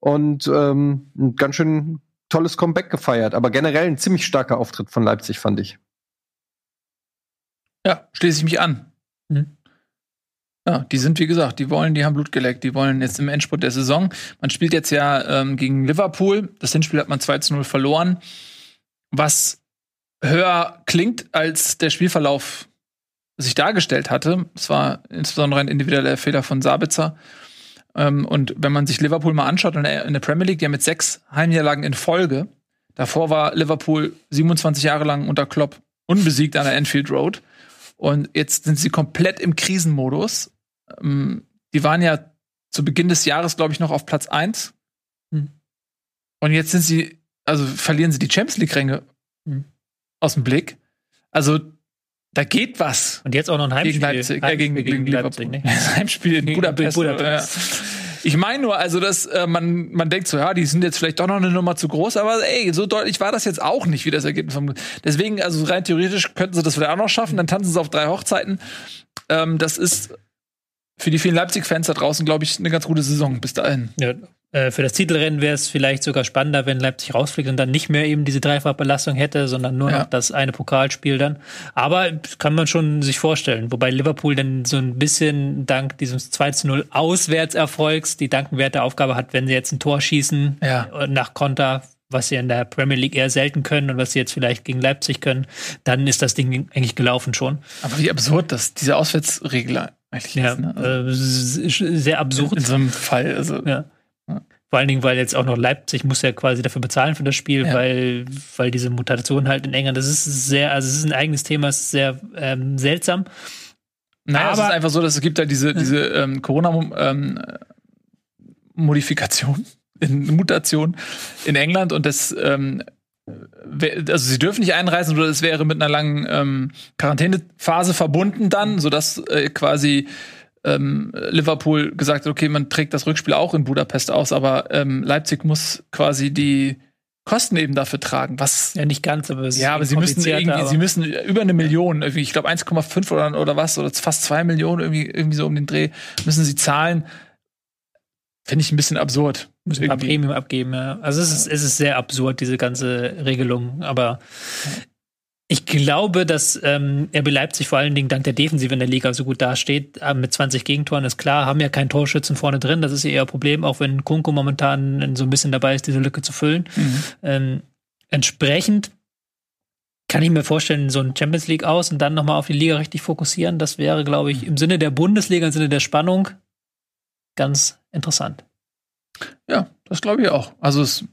und ähm, ein ganz schön tolles Comeback gefeiert. Aber generell ein ziemlich starker Auftritt von Leipzig, fand ich. Ja, schließe ich mich an. Mhm. Ja, die sind, wie gesagt, die wollen, die haben Blut geleckt, die wollen jetzt im Endspurt der Saison. Man spielt jetzt ja ähm, gegen Liverpool. Das Hinspiel hat man 2 zu 0 verloren. Was höher klingt, als der Spielverlauf sich dargestellt hatte. Es war insbesondere ein individueller Fehler von Sabitzer. Ähm, und wenn man sich Liverpool mal anschaut in der, in der Premier League, die haben mit sechs Heimniederlagen in Folge. Davor war Liverpool 27 Jahre lang unter Klopp unbesiegt an der Enfield Road. Und jetzt sind sie komplett im Krisenmodus ähm, die waren ja zu Beginn des Jahres, glaube ich, noch auf Platz 1. Hm. Und jetzt sind sie, also verlieren sie die Champions League-Ränge hm. aus dem Blick. Also da geht was. Und jetzt auch noch ein Heimspiel. Gegen Leipzig, Heimspiel äh, gegen, gegen, gegen Leipzig, ne? Heimspiel in Budapest. Budapest. Ja. Ich meine nur, also dass äh, man man denkt so, ja, die sind jetzt vielleicht doch noch eine Nummer zu groß, aber ey, so deutlich war das jetzt auch nicht, wie das Ergebnis vom. Deswegen, also rein theoretisch könnten sie das vielleicht auch noch schaffen. Dann tanzen sie auf drei Hochzeiten. Ähm, das ist für die vielen Leipzig-Fans da draußen, glaube ich, eine ganz gute Saison bis dahin. Ja, äh, für das Titelrennen wäre es vielleicht sogar spannender, wenn Leipzig rausfliegt und dann nicht mehr eben diese Dreifachbelastung hätte, sondern nur ja. noch das eine Pokalspiel dann. Aber kann man schon sich vorstellen. Wobei Liverpool dann so ein bisschen dank dieses 2 zu 0 Auswärtserfolgs die dankenwerte Aufgabe hat, wenn sie jetzt ein Tor schießen ja. nach Konter, was sie in der Premier League eher selten können und was sie jetzt vielleicht gegen Leipzig können, dann ist das Ding eigentlich gelaufen schon. Aber wie absurd, dass diese Auswärtsregel eigentlich ja, ist, ne? also äh, sehr absurd. In, in, so einem Fall. Also. Ja. Vor allen Dingen, weil jetzt auch noch Leipzig muss ja quasi dafür bezahlen für das Spiel, ja. weil, weil diese Mutation halt in England, das ist sehr, also es ist ein eigenes Thema, es ist sehr ähm, seltsam. Naja, aber es ist einfach so, dass es gibt ja diese, diese ähm, Corona-Modifikation, ähm, in Mutation in England und das ähm, also sie dürfen nicht einreisen oder es wäre mit einer langen ähm, Quarantänephase verbunden dann, sodass äh, quasi ähm, Liverpool gesagt hat, okay, man trägt das Rückspiel auch in Budapest aus, aber ähm, Leipzig muss quasi die Kosten eben dafür tragen. Was ja nicht ganz, aber es ja, aber sie müssen irgendwie, aber sie müssen über eine Million, irgendwie, ich glaube 1,5 oder oder was oder fast zwei Millionen irgendwie irgendwie so um den Dreh müssen sie zahlen. Finde ich ein bisschen absurd. Muss ein paar Premium abgeben, ja. Also es ist, es ist sehr absurd, diese ganze Regelung. Aber ich glaube, dass ähm, RB Leipzig vor allen Dingen dank der Defensive in der Liga so gut dasteht. Äh, mit 20 Gegentoren ist klar, haben ja keinen Torschützen vorne drin. Das ist ja eher Problem, auch wenn Kunko momentan so ein bisschen dabei ist, diese Lücke zu füllen. Mhm. Ähm, entsprechend kann ich mir vorstellen, so ein Champions League aus und dann nochmal auf die Liga richtig fokussieren. Das wäre, glaube ich, im Sinne der Bundesliga, im Sinne der Spannung ganz interessant. Ja, das glaube ich auch. Also es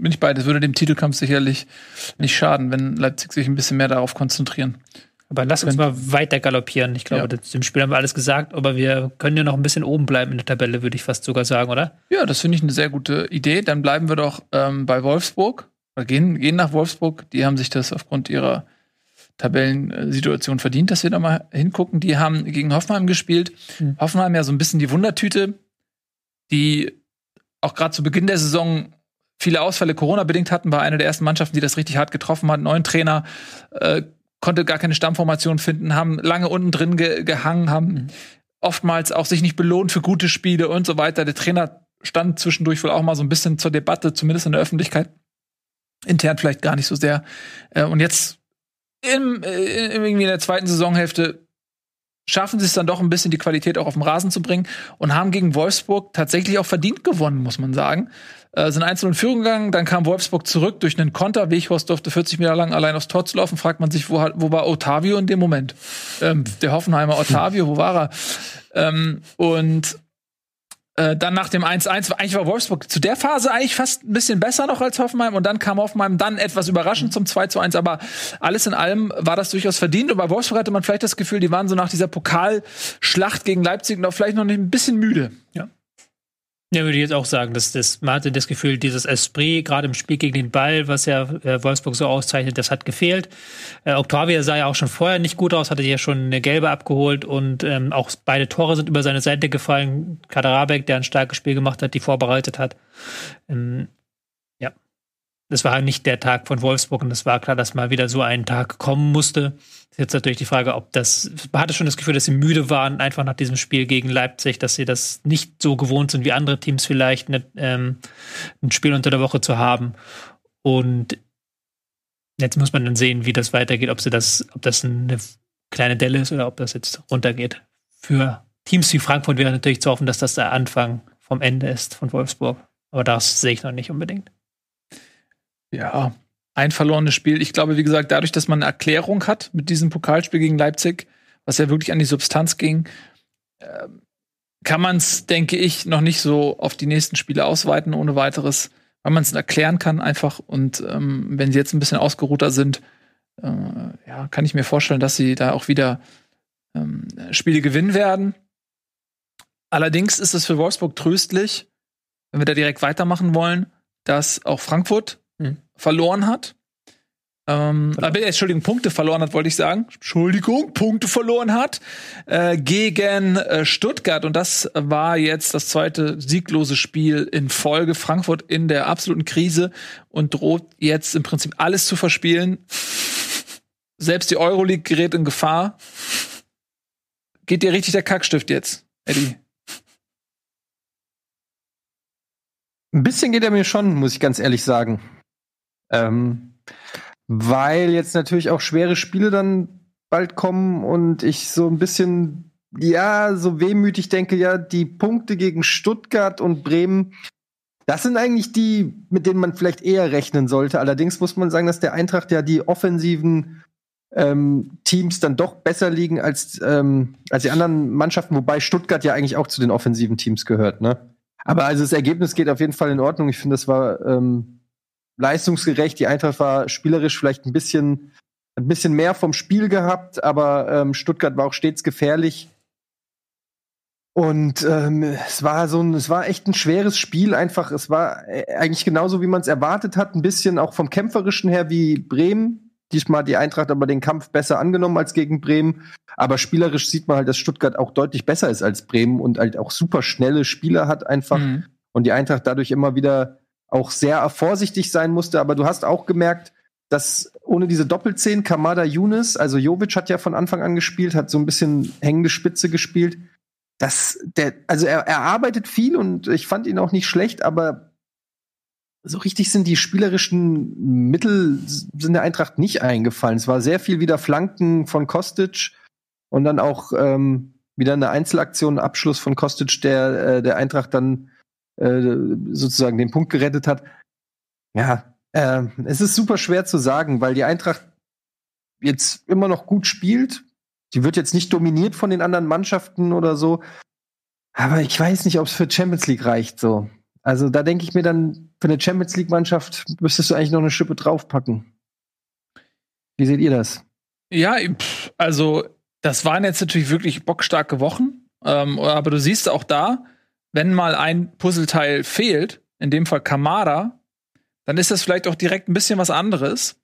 bin ich bei, das würde dem Titelkampf sicherlich nicht schaden, wenn Leipzig sich ein bisschen mehr darauf konzentrieren Aber lass uns mal weiter galoppieren. Ich glaube, Ja. dem Spiel haben wir alles gesagt, aber wir können ja noch ein bisschen oben bleiben in der Tabelle, würde ich fast sogar sagen, oder? Ja, das finde ich eine sehr gute Idee. Dann bleiben wir doch ähm, bei Wolfsburg. Wir gehen, gehen nach Wolfsburg. Die haben sich das aufgrund ihrer Tabellensituation verdient, dass wir da mal hingucken. Die haben gegen Hoffenheim gespielt. Hm. Hoffenheim ja so ein bisschen die Wundertüte, die auch gerade zu Beginn der Saison viele Ausfälle Corona-bedingt hatten, war eine der ersten Mannschaften, die das richtig hart getroffen hat. Neuen Trainer, äh, konnte gar keine Stammformation finden, haben lange unten drin ge gehangen, haben oftmals auch sich nicht belohnt für gute Spiele und so weiter. Der Trainer stand zwischendurch wohl auch mal so ein bisschen zur Debatte, zumindest in der Öffentlichkeit. Intern vielleicht gar nicht so sehr. Äh, und jetzt im, äh, irgendwie in der zweiten Saisonhälfte schaffen sie es dann doch ein bisschen, die Qualität auch auf den Rasen zu bringen und haben gegen Wolfsburg tatsächlich auch verdient gewonnen, muss man sagen. Äh, sind einzeln in Führung gegangen, dann kam Wolfsburg zurück durch einen Konter. Weghorst durfte 40 Meter lang allein aufs Tor zu laufen. Fragt man sich, wo, wo war Otavio in dem Moment? Ähm, der Hoffenheimer Otavio, wo war er? Ähm, und äh, dann nach dem 1-1, eigentlich war Wolfsburg zu der Phase eigentlich fast ein bisschen besser noch als Hoffenheim und dann kam Hoffenheim dann etwas überraschend zum 2-1, aber alles in allem war das durchaus verdient und bei Wolfsburg hatte man vielleicht das Gefühl, die waren so nach dieser Pokalschlacht gegen Leipzig noch vielleicht noch nicht ein bisschen müde. Ja. Ja, würde ich jetzt auch sagen, dass das, man hatte das Gefühl, dieses Esprit, gerade im Spiel gegen den Ball, was ja äh, Wolfsburg so auszeichnet, das hat gefehlt. Äh, Octavia sah ja auch schon vorher nicht gut aus, hatte ja schon eine gelbe abgeholt und ähm, auch beide Tore sind über seine Seite gefallen. Kaderabek, der ein starkes Spiel gemacht hat, die vorbereitet hat. Ähm, das war nicht der Tag von Wolfsburg und es war klar, dass mal wieder so ein Tag kommen musste. Jetzt natürlich die Frage, ob das, man hatte schon das Gefühl, dass sie müde waren, einfach nach diesem Spiel gegen Leipzig, dass sie das nicht so gewohnt sind wie andere Teams vielleicht, ne, ähm, ein Spiel unter der Woche zu haben. Und jetzt muss man dann sehen, wie das weitergeht, ob sie das, ob das eine kleine Delle ist oder ob das jetzt runtergeht. Für Teams wie Frankfurt wäre natürlich zu hoffen, dass das der Anfang vom Ende ist von Wolfsburg. Aber das sehe ich noch nicht unbedingt. Ja, ein verlorenes Spiel. Ich glaube, wie gesagt, dadurch, dass man eine Erklärung hat mit diesem Pokalspiel gegen Leipzig, was ja wirklich an die Substanz ging, ähm, kann man es, denke ich, noch nicht so auf die nächsten Spiele ausweiten ohne weiteres, weil man es erklären kann einfach. Und ähm, wenn sie jetzt ein bisschen ausgeruhter sind, äh, ja, kann ich mir vorstellen, dass sie da auch wieder ähm, Spiele gewinnen werden. Allerdings ist es für Wolfsburg tröstlich, wenn wir da direkt weitermachen wollen, dass auch Frankfurt Mhm. verloren hat. Ähm, aber, Entschuldigung, Punkte verloren hat, wollte ich sagen. Entschuldigung, Punkte verloren hat äh, gegen äh, Stuttgart. Und das war jetzt das zweite sieglose Spiel in Folge. Frankfurt in der absoluten Krise und droht jetzt im Prinzip alles zu verspielen. Selbst die Euroleague gerät in Gefahr. Geht dir richtig der Kackstift jetzt, Eddie? Ein bisschen geht er mir schon, muss ich ganz ehrlich sagen. Ähm, weil jetzt natürlich auch schwere Spiele dann bald kommen und ich so ein bisschen, ja, so wehmütig denke, ja, die Punkte gegen Stuttgart und Bremen, das sind eigentlich die, mit denen man vielleicht eher rechnen sollte. Allerdings muss man sagen, dass der Eintracht ja die offensiven ähm, Teams dann doch besser liegen als, ähm, als die anderen Mannschaften, wobei Stuttgart ja eigentlich auch zu den offensiven Teams gehört, ne? Aber also das Ergebnis geht auf jeden Fall in Ordnung. Ich finde, das war ähm, leistungsgerecht. Die Eintracht war spielerisch vielleicht ein bisschen, ein bisschen mehr vom Spiel gehabt, aber ähm, Stuttgart war auch stets gefährlich. Und ähm, es war so ein, es war echt ein schweres Spiel. Einfach, es war äh, eigentlich genauso, wie man es erwartet hat. Ein bisschen auch vom kämpferischen her wie Bremen. Diesmal hat die Eintracht aber den Kampf besser angenommen als gegen Bremen. Aber spielerisch sieht man halt, dass Stuttgart auch deutlich besser ist als Bremen und halt auch super schnelle Spieler hat einfach. Mhm. Und die Eintracht dadurch immer wieder auch sehr vorsichtig sein musste. Aber du hast auch gemerkt, dass ohne diese Doppelzehn Kamada Younes, also Jovic hat ja von Anfang an gespielt, hat so ein bisschen hängende Spitze gespielt. Das, der, also er, er arbeitet viel und ich fand ihn auch nicht schlecht, aber so richtig sind die spielerischen Mittel sind der Eintracht nicht eingefallen. Es war sehr viel wieder Flanken von Kostic und dann auch ähm, wieder eine Einzelaktion, Abschluss von Kostic, der äh, der Eintracht dann äh, sozusagen den Punkt gerettet hat. Ja, äh, es ist super schwer zu sagen, weil die Eintracht jetzt immer noch gut spielt. Sie wird jetzt nicht dominiert von den anderen Mannschaften oder so. Aber ich weiß nicht, ob es für Champions League reicht so. Also da denke ich mir dann, für eine Champions League-Mannschaft müsstest du eigentlich noch eine Schippe draufpacken. Wie seht ihr das? Ja, also das waren jetzt natürlich wirklich bockstarke Wochen. Ähm, aber du siehst auch da, wenn mal ein Puzzleteil fehlt, in dem Fall Kamada, dann ist das vielleicht auch direkt ein bisschen was anderes.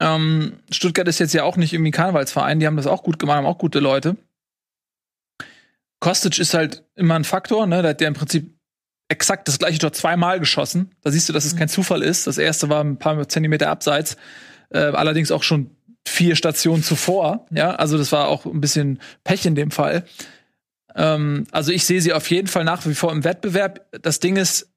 Ähm, Stuttgart ist jetzt ja auch nicht irgendwie ein Karnevalsverein, die haben das auch gut gemacht, haben auch gute Leute. Kostic ist halt immer ein Faktor, ne? Der hat ja im Prinzip exakt das gleiche Tor zweimal geschossen. Da siehst du, dass es kein Zufall ist. Das erste war ein paar Zentimeter abseits, äh, allerdings auch schon vier Stationen zuvor. Ja, also das war auch ein bisschen Pech in dem Fall. Ähm, also ich sehe sie auf jeden Fall nach wie vor im Wettbewerb. Das Ding ist,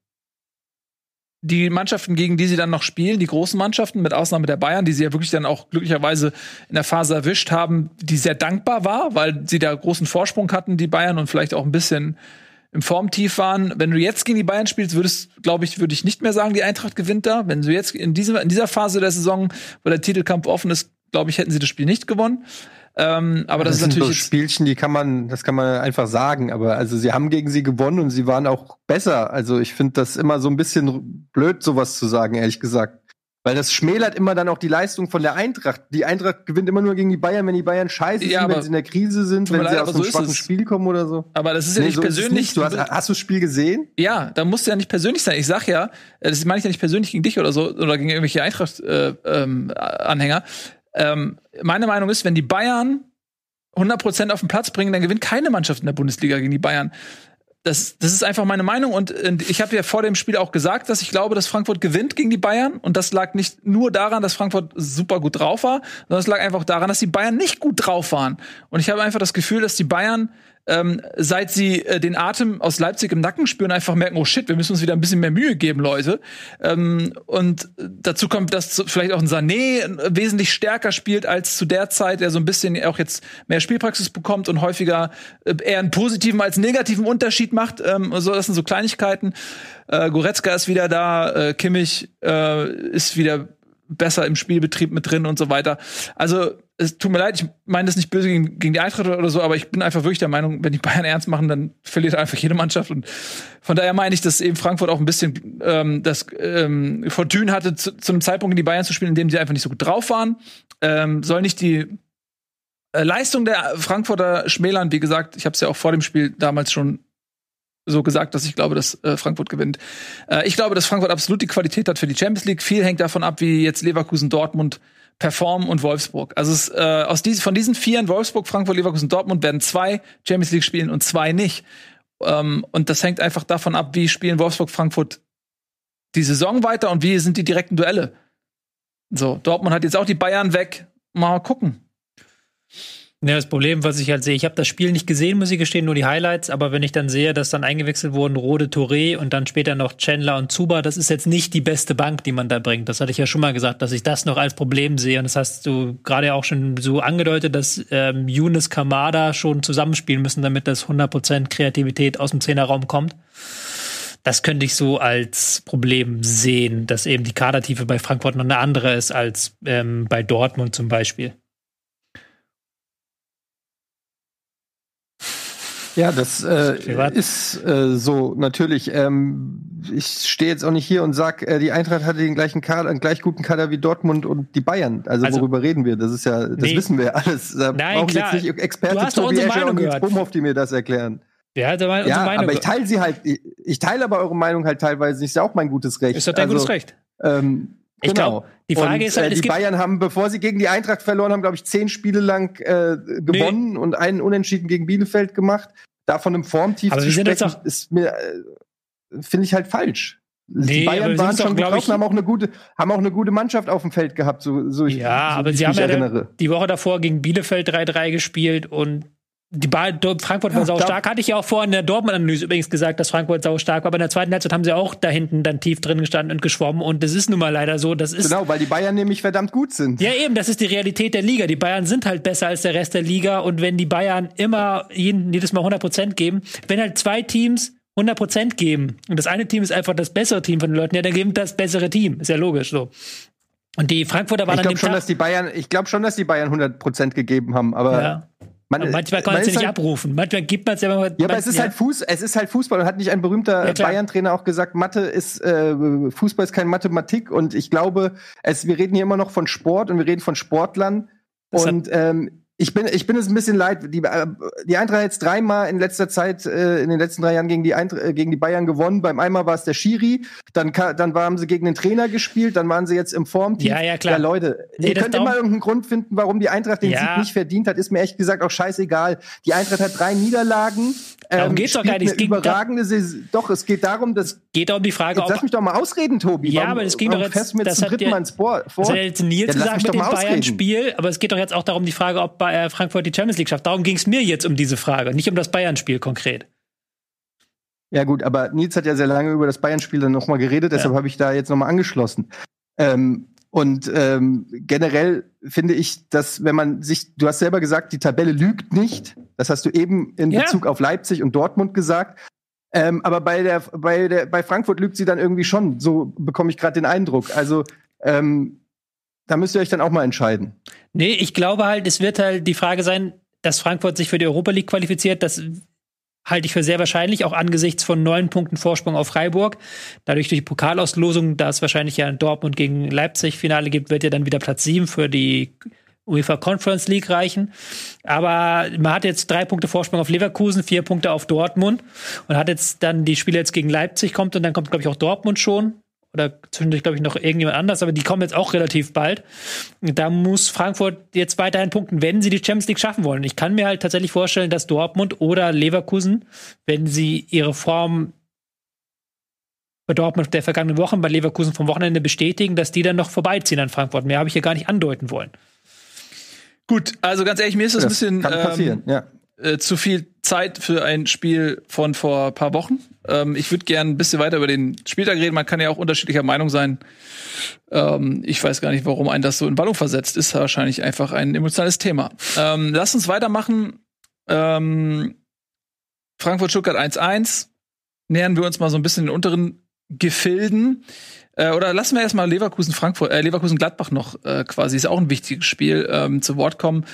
die Mannschaften, gegen die sie dann noch spielen, die großen Mannschaften, mit Ausnahme der Bayern, die sie ja wirklich dann auch glücklicherweise in der Phase erwischt haben, die sehr dankbar war, weil sie da großen Vorsprung hatten, die Bayern, und vielleicht auch ein bisschen im Formtief waren. Wenn du jetzt gegen die Bayern spielst, würdest, glaube ich, würde ich nicht mehr sagen, die Eintracht gewinnt da. Wenn du jetzt in, diesem, in dieser Phase der Saison, wo der Titelkampf offen ist, glaube ich, hätten sie das Spiel nicht gewonnen. Ähm, aber das, das ist natürlich so Spielchen, die kann man, das kann man einfach sagen. Aber also sie haben gegen sie gewonnen und sie waren auch besser. Also ich finde das immer so ein bisschen blöd, sowas zu sagen, ehrlich gesagt. Weil das schmälert immer dann auch die Leistung von der Eintracht. Die Eintracht gewinnt immer nur gegen die Bayern, wenn die Bayern scheiße ja, sind, wenn sie in der Krise sind, wenn leid, sie aus einem so schwachen Spiel kommen oder so. Aber das ist ja nee, nicht so persönlich. Nicht. Du hast, hast du das Spiel gesehen? Ja, da musst du ja nicht persönlich sein. Ich sag ja, das meine ich ja nicht persönlich gegen dich oder so oder gegen irgendwelche Eintracht-Anhänger. Äh, ähm, ähm, meine Meinung ist, wenn die Bayern 100% auf den Platz bringen, dann gewinnt keine Mannschaft in der Bundesliga gegen die Bayern. Das, das ist einfach meine Meinung und, und ich habe ja vor dem Spiel auch gesagt, dass ich glaube, dass Frankfurt gewinnt gegen die Bayern und das lag nicht nur daran, dass Frankfurt super gut drauf war, sondern es lag einfach daran, dass die Bayern nicht gut drauf waren. Und ich habe einfach das Gefühl, dass die Bayern ähm, seit sie äh, den Atem aus Leipzig im Nacken spüren, einfach merken, oh shit, wir müssen uns wieder ein bisschen mehr Mühe geben, Leute. Ähm, und dazu kommt, dass vielleicht auch ein Sané wesentlich stärker spielt als zu der Zeit, der so ein bisschen auch jetzt mehr Spielpraxis bekommt und häufiger äh, eher einen positiven als negativen Unterschied macht. Ähm, so, das sind so Kleinigkeiten. Äh, Goretzka ist wieder da, äh, Kimmich äh, ist wieder besser im Spielbetrieb mit drin und so weiter. Also es tut mir leid, ich meine das nicht böse gegen, gegen die Eintracht oder so, aber ich bin einfach wirklich der Meinung, wenn die Bayern ernst machen, dann verliert einfach jede Mannschaft. Und von daher meine ich, dass eben Frankfurt auch ein bisschen ähm, das ähm, Fortune hatte, zu, zu einem Zeitpunkt in die Bayern zu spielen, in dem sie einfach nicht so gut drauf waren. Ähm, soll nicht die äh, Leistung der Frankfurter schmälern. Wie gesagt, ich habe es ja auch vor dem Spiel damals schon so gesagt, dass ich glaube, dass äh, Frankfurt gewinnt. Äh, ich glaube, dass Frankfurt absolut die Qualität hat für die Champions League. Viel hängt davon ab, wie jetzt Leverkusen, Dortmund performen und Wolfsburg. Also es, äh, aus diesen, von diesen vier Wolfsburg, Frankfurt, Leverkusen, Dortmund werden zwei Champions League spielen und zwei nicht. Ähm, und das hängt einfach davon ab, wie spielen Wolfsburg, Frankfurt die Saison weiter und wie sind die direkten Duelle. So, Dortmund hat jetzt auch die Bayern weg. Mal gucken. Ja, das Problem, was ich halt sehe, ich habe das Spiel nicht gesehen, muss ich gestehen, nur die Highlights, aber wenn ich dann sehe, dass dann eingewechselt wurden Rode Touré und dann später noch Chandler und Zuba, das ist jetzt nicht die beste Bank, die man da bringt. Das hatte ich ja schon mal gesagt, dass ich das noch als Problem sehe. Und das hast du gerade auch schon so angedeutet, dass ähm, Yunus Kamada schon zusammenspielen müssen, damit das 100% Kreativität aus dem Zehnerraum kommt. Das könnte ich so als Problem sehen, dass eben die Kadertiefe bei Frankfurt noch eine andere ist als ähm, bei Dortmund zum Beispiel. Ja, das äh, ist äh, so natürlich. Ähm, ich stehe jetzt auch nicht hier und sag, äh, die Eintracht hatte den gleichen Kader, einen gleich guten Kader wie Dortmund und die Bayern. Also, also worüber reden wir? Das ist ja, das nee. wissen wir ja alles. Da Nein, brauchen klar. jetzt nicht Experte Tobi Escher und Bohmhoff, die mir das erklären. Ja, meine, ja Meinung aber ich teile sie halt. Ich, ich teile aber eure Meinung halt teilweise nicht. Ist ja auch mein gutes Recht. Ist doch dein also, gutes Recht. Ähm, ich genau. glaube, die Frage und, ist halt, äh, die Bayern haben, bevor sie gegen die Eintracht verloren haben, glaube ich, zehn Spiele lang äh, gewonnen nee. und einen Unentschieden gegen Bielefeld gemacht davon im Formtief aber zu sprechen, ist mir äh, finde ich halt falsch. Nee, die Bayern waren schon glaube haben auch eine gute, haben auch eine gute Mannschaft auf dem Feld gehabt, so, so ich, Ja, so, aber sie haben ja die Woche davor gegen Bielefeld 3-3 gespielt und die Ball, Frankfurt war ja, sau stark. Hatte ich ja auch vorhin in der Dortmund-Analyse übrigens gesagt, dass Frankfurt sau stark war. Aber in der zweiten Halbzeit haben sie auch da hinten dann tief drin gestanden und geschwommen. Und das ist nun mal leider so. Das ist genau, weil die Bayern nämlich verdammt gut sind. Ja, eben, das ist die Realität der Liga. Die Bayern sind halt besser als der Rest der Liga. Und wenn die Bayern immer jeden, jedes Mal 100 Prozent geben, wenn halt zwei Teams 100 Prozent geben und das eine Team ist einfach das bessere Team von den Leuten, ja, dann geben das bessere Team. Ist ja logisch so. Und die Frankfurter waren ich glaube schon, Tag dass die Bayern, ich glaube schon, dass die Bayern 100 Prozent gegeben haben, aber ja. Man, manchmal kann man es ja nicht halt, abrufen. Manchmal gibt man es ja immer. Ja, aber es ist ja. halt Fuß, es ist halt Fußball. Und hat nicht ein berühmter ja, Bayern-Trainer auch gesagt, Mathe ist äh, Fußball ist keine Mathematik. Und ich glaube, es, wir reden hier immer noch von Sport und wir reden von Sportlern. Das Und ähm, ich bin, ich bin es ein bisschen leid. Die, äh, die Eintracht hat jetzt dreimal in letzter Zeit, äh, in den letzten drei Jahren gegen die, Eintracht, äh, gegen die Bayern gewonnen. Beim einmal war es der Schiri, dann, dann haben sie gegen den Trainer gespielt, dann waren sie jetzt im Formteam. Ja, ja, klar. Ja, Leute, Nee, ihr könnt immer irgendeinen Grund finden, warum die Eintracht den Ja. Sieg nicht verdient hat. Ist mir echt gesagt auch scheißegal. Die Eintracht hat drei Niederlagen. Ähm, Darum geht's doch gar nicht. Es ging da- überragende Saison. Doch, es geht darum, dass. Geht auch um die Frage, Jetzt lass ob mich doch mal ausreden, Tobi. Ja, Warum- aber es ging doch jetzt- mir das zum hat ja- Mal ins Vor-. Das hat jetzt Nils Ja, lass gesagt mit doch dem. Bayern-Spiel, aber es geht doch jetzt auch darum, die Frage, ob Frankfurt die Champions League schafft. Darum ging es mir jetzt um diese Frage, nicht um das Bayern-Spiel konkret. Ja gut, aber Nils hat ja sehr lange über das Bayern-Spiel dann nochmal geredet, deshalb habe ich da jetzt nochmal angeschlossen. Ähm, und ähm, generell finde ich, dass wenn man sich, du hast selber gesagt, die Tabelle lügt nicht. Das hast du eben in Ja. Bezug auf Leipzig und Dortmund gesagt. Ähm, aber bei der, bei der, bei Frankfurt lügt sie dann irgendwie schon. So bekomme ich gerade den Eindruck. Also ähm, da müsst ihr euch dann auch mal entscheiden. Nee, ich glaube halt, es wird halt die Frage sein, dass Frankfurt sich für die Europa League qualifiziert. Das halte ich für sehr wahrscheinlich, auch angesichts von neun Punkten Vorsprung auf Freiburg. Dadurch durch die Pokalauslosung, da es wahrscheinlich ja in Dortmund gegen Leipzig Finale gibt, wird ja dann wieder Platz sieben für die UEFA Conference League reichen. Aber man hat jetzt drei Punkte Vorsprung auf Leverkusen, vier Punkte auf Dortmund und hat jetzt dann die Spiele jetzt gegen Leipzig kommt und dann kommt, glaube ich, auch Dortmund schon. Oder zwischendurch, glaube ich, noch irgendjemand anders, aber die kommen jetzt auch relativ bald. Da muss Frankfurt jetzt weiterhin punkten, wenn sie die Champions League schaffen wollen. Ich kann mir halt tatsächlich vorstellen, dass Dortmund oder Leverkusen, wenn sie ihre Form bei Dortmund der vergangenen Wochen, bei Leverkusen vom Wochenende bestätigen, dass die dann noch vorbeiziehen an Frankfurt. Mehr habe ich hier gar nicht andeuten wollen. Gut, also ganz ehrlich, mir ist das, ein bisschen kann passieren, ähm, ja. äh, zu viel Zeit für ein Spiel von vor ein paar Wochen. Ähm, ich würde gerne ein bisschen weiter über den Spieltag reden. Man kann ja auch unterschiedlicher Meinung sein. Ähm, ich weiß gar nicht, warum ein das so in Ballung versetzt. Ist wahrscheinlich einfach ein emotionales Thema. Ähm, lass uns weitermachen. Ähm, Frankfurt-Stuttgart 1-1. Nähern wir uns mal so ein bisschen den unteren Gefilden. Äh, oder lassen wir erstmal Leverkusen Frankfurt, äh, Leverkusen Gladbach noch äh, quasi ist auch ein wichtiges Spiel ähm, zu Wort kommen.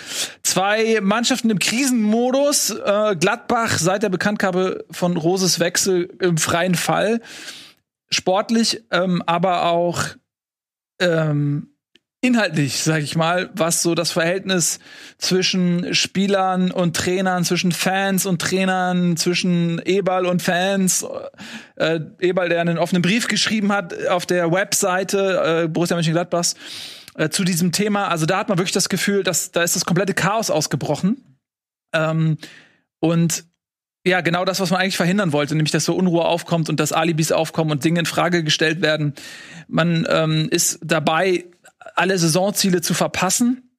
Zwei Mannschaften im Krisenmodus. Äh, Gladbach seit der Bekanntgabe von Roses Wechsel im freien Fall. Sportlich, ähm, aber auch ähm, inhaltlich, sag ich mal, was so das Verhältnis zwischen Spielern und Trainern, zwischen Fans und Trainern, zwischen Eberl und Fans. Äh, Eberl, der einen offenen Brief geschrieben hat auf der Webseite äh, Borussia Mönchengladbachs äh, zu diesem Thema. Also da hat man wirklich das Gefühl, dass da ist das komplette Chaos ausgebrochen. Ähm, und ja, genau das, was man eigentlich verhindern wollte, nämlich dass so Unruhe aufkommt und dass Alibis aufkommen und Dinge in Frage gestellt werden. Man ähm, ist dabei, alle Saisonziele zu verpassen.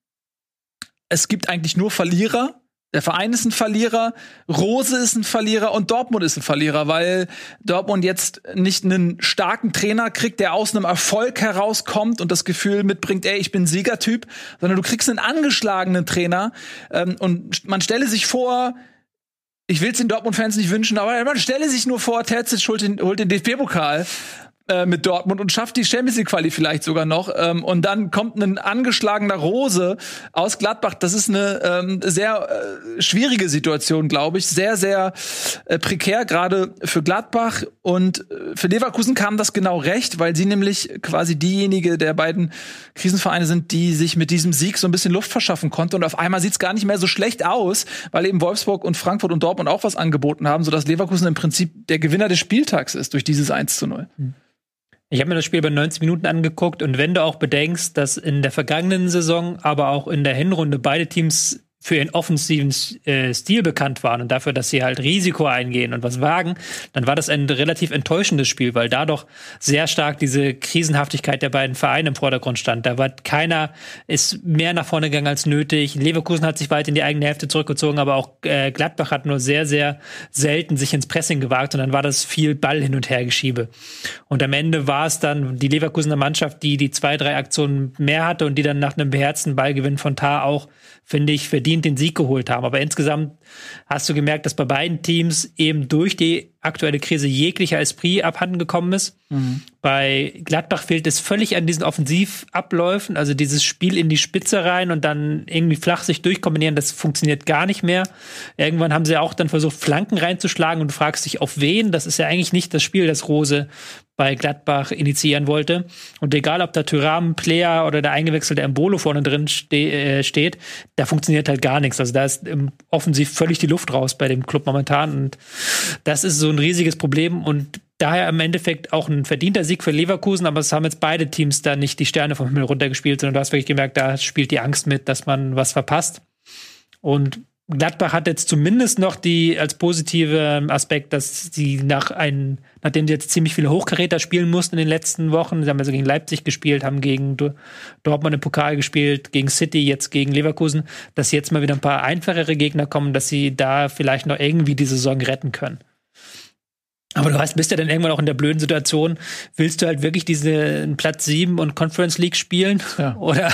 Es gibt eigentlich nur Verlierer. Der Verein ist ein Verlierer, Rose ist ein Verlierer und Dortmund ist ein Verlierer, weil Dortmund jetzt nicht einen starken Trainer kriegt, der aus einem Erfolg herauskommt und das Gefühl mitbringt, ey, ich bin Siegertyp, sondern du kriegst einen angeschlagenen Trainer ähm, und man stelle sich vor, ich will es den Dortmund-Fans nicht wünschen, aber man stelle sich nur vor, Terzic holt den, holt den DFB-Pokal äh, mit Dortmund und schafft die Champions League Quali vielleicht sogar noch. Ähm, und dann kommt ein angeschlagener Rose aus Gladbach. Das ist eine ähm, sehr äh, schwierige Situation, glaube ich, sehr sehr äh, prekär gerade für Gladbach. Und äh, für Leverkusen kam das genau recht, weil sie nämlich quasi diejenige der beiden Krisenvereine sind, die sich mit diesem Sieg so ein bisschen Luft verschaffen konnte. Und auf einmal sieht's gar nicht mehr so schlecht aus, weil eben Wolfsburg und Frankfurt und Dortmund auch was angeboten haben, sodass Leverkusen im Prinzip der Gewinner des Spieltags ist durch dieses 1 zu 0. Ich habe mir das Spiel bei 90 Minuten angeguckt und wenn du auch bedenkst, dass in der vergangenen Saison, aber auch in der Hinrunde beide Teams für ihren offensiven äh, Stil bekannt waren und dafür, dass sie halt Risiko eingehen und was wagen, dann war das ein relativ enttäuschendes Spiel, weil da doch sehr stark diese Krisenhaftigkeit der beiden Vereine im Vordergrund stand. Da war keiner ist mehr nach vorne gegangen als nötig. Leverkusen hat sich weit in die eigene Hälfte zurückgezogen, aber auch äh, Gladbach hat nur sehr, sehr selten sich ins Pressing gewagt und dann war das viel Ball hin und her geschiebe. Und am Ende war es dann die Leverkusener Mannschaft, die die zwei, drei Aktionen mehr hatte und die dann nach einem beherzten Ballgewinn von Tar auch, finde ich, verdient den Sieg geholt haben. Aber insgesamt hast du gemerkt, dass bei beiden Teams eben durch die aktuelle Krise jeglicher Esprit abhanden gekommen ist. Bei Gladbach fehlt es völlig an diesen Offensivabläufen, also dieses Spiel in die Spitze rein und dann irgendwie flach sich durchkombinieren, das funktioniert gar nicht mehr. Irgendwann haben sie auch dann versucht, Flanken reinzuschlagen und du fragst dich, auf wen? Das ist ja eigentlich nicht das Spiel, das Rose bei Gladbach initiieren wollte. Und egal, ob der Tyram, Player oder der eingewechselte Embolo vorne drin ste äh, steht, da funktioniert halt gar nichts. Also da ist offensiv völlig die Luft raus bei dem Club momentan. Und das ist so ein riesiges Problem. Und daher im Endeffekt auch ein verdienter Sieg für Leverkusen, aber es haben jetzt beide Teams da nicht die Sterne vom Himmel runtergespielt, sondern du hast wirklich gemerkt, da spielt die Angst mit, dass man was verpasst. Und Gladbach hat jetzt zumindest noch die als positive Aspekt, dass sie nach ein, nachdem sie jetzt ziemlich viele Hochkaräter spielen mussten in den letzten Wochen, sie haben also gegen Leipzig gespielt, haben gegen Dortmund im Pokal gespielt, gegen City, jetzt gegen Leverkusen, dass jetzt mal wieder ein paar einfachere Gegner kommen, dass sie da vielleicht noch irgendwie die Saison retten können. Aber du hast, bist ja dann irgendwann auch in der blöden Situation, willst du halt wirklich diesen Platz 7 und Conference League spielen? Ja. Oder,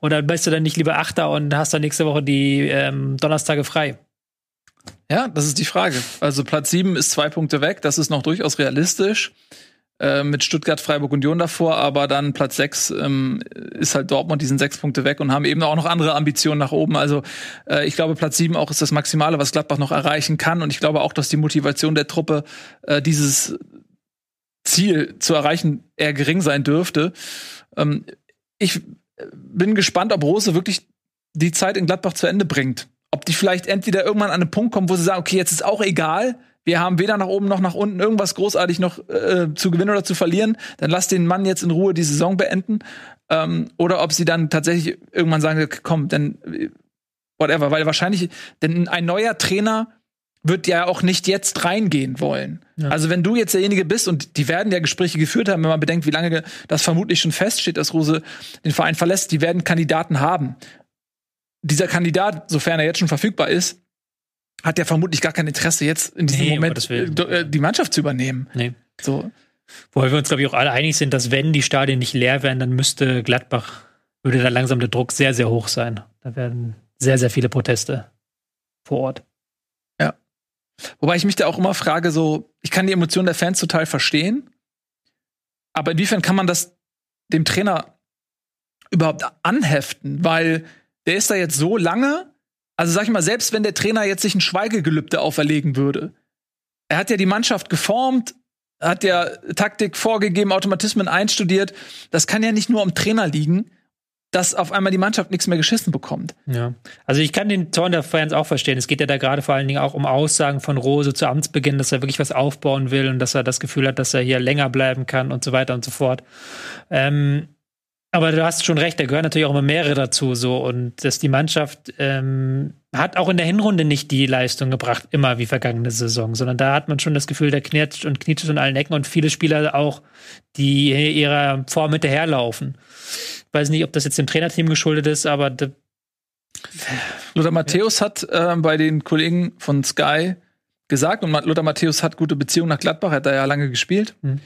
oder bist du dann nicht lieber Achter und hast dann nächste Woche die ähm, Donnerstage frei? Ja, das ist die Frage. Also Platz 7 ist zwei Punkte weg, das ist noch durchaus realistisch. Äh, mit Stuttgart, Freiburg, Union davor, aber dann Platz sechs ähm, ist halt Dortmund, die sind sechs Punkte weg und haben eben auch noch andere Ambitionen nach oben. Also äh, ich glaube, Platz sieben auch ist das Maximale, was Gladbach noch erreichen kann. Und ich glaube auch, dass die Motivation der Truppe äh, dieses Ziel zu erreichen eher gering sein dürfte. Ähm, ich bin gespannt, ob Rose wirklich die Zeit in Gladbach zu Ende bringt. Ob die vielleicht entweder irgendwann an einen Punkt kommen, wo sie sagen, okay, jetzt ist auch egal, wir haben weder nach oben noch nach unten irgendwas großartig noch äh, zu gewinnen oder zu verlieren, dann lass den Mann jetzt in Ruhe die Saison beenden. Ähm, oder ob sie dann tatsächlich irgendwann sagen, komm, dann whatever, weil wahrscheinlich, denn ein neuer Trainer wird ja auch nicht jetzt reingehen wollen. Ja. Also wenn du jetzt derjenige bist und die werden ja Gespräche geführt haben, wenn man bedenkt, wie lange das vermutlich schon feststeht, dass Rose den Verein verlässt, die werden Kandidaten haben. Dieser Kandidat, sofern er jetzt schon verfügbar ist, hat ja vermutlich gar kein Interesse, jetzt in diesem nee, Moment äh, die Mannschaft zu übernehmen. Nee. So. Wobei wir uns, glaube ich, auch alle einig sind, dass wenn die Stadien nicht leer wären, dann müsste Gladbach, würde da langsam der Druck sehr, sehr hoch sein. Da werden sehr, sehr viele Proteste vor Ort. Ja. Wobei ich mich da auch immer frage, so, ich kann die Emotionen der Fans total verstehen, aber inwiefern kann man das dem Trainer überhaupt anheften? Weil der ist da jetzt so lange also sag ich mal, selbst wenn der Trainer jetzt sich ein Schweigegelübde auferlegen würde, er hat ja die Mannschaft geformt, hat ja Taktik vorgegeben, Automatismen einstudiert. Das kann ja nicht nur am Trainer liegen, dass auf einmal die Mannschaft nichts mehr geschissen bekommt. Ja. Also ich kann den Zorn der Fans auch verstehen. Es geht ja da gerade vor allen Dingen auch um Aussagen von Rose zu Amtsbeginn, dass er wirklich was aufbauen will und dass er das Gefühl hat, dass er hier länger bleiben kann und so weiter und so fort. Ähm, aber du hast schon recht, da gehören natürlich auch immer mehrere dazu, so und dass die Mannschaft ähm, hat auch in der Hinrunde nicht die Leistung gebracht, immer wie vergangene Saison, sondern da hat man schon das Gefühl, der knirscht und knietscht in allen Ecken und viele Spieler auch, die ihrer Form hinterherlaufen. Ich weiß nicht, ob das jetzt dem Trainerteam geschuldet ist, aber Lothar Matthäus hat äh, bei den Kollegen von Sky gesagt, und Lothar Matthäus hat gute Beziehungen nach Gladbach, hat da ja lange gespielt, hm.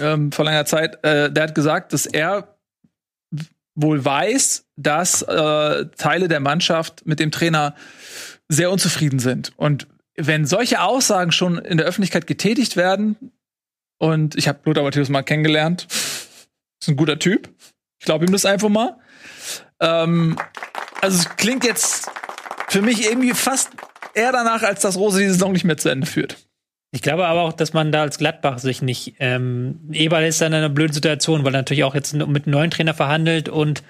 ähm, vor langer Zeit. Äh, der hat gesagt, dass er wohl weiß, dass äh, Teile der Mannschaft mit dem Trainer sehr unzufrieden sind. Und wenn solche Aussagen schon in der Öffentlichkeit getätigt werden, und ich habe Lothar Matthäus mal kennengelernt, ist ein guter Typ. Ich glaube ihm das einfach mal. Ähm, also es klingt jetzt für mich irgendwie fast eher danach, als dass Rose die Saison nicht mehr zu Ende führt. Ich glaube aber auch, dass man da als Gladbach sich nicht. Ähm, Eberl ist dann in einer blöden Situation, weil er natürlich auch jetzt mit einem neuen Trainer verhandelt und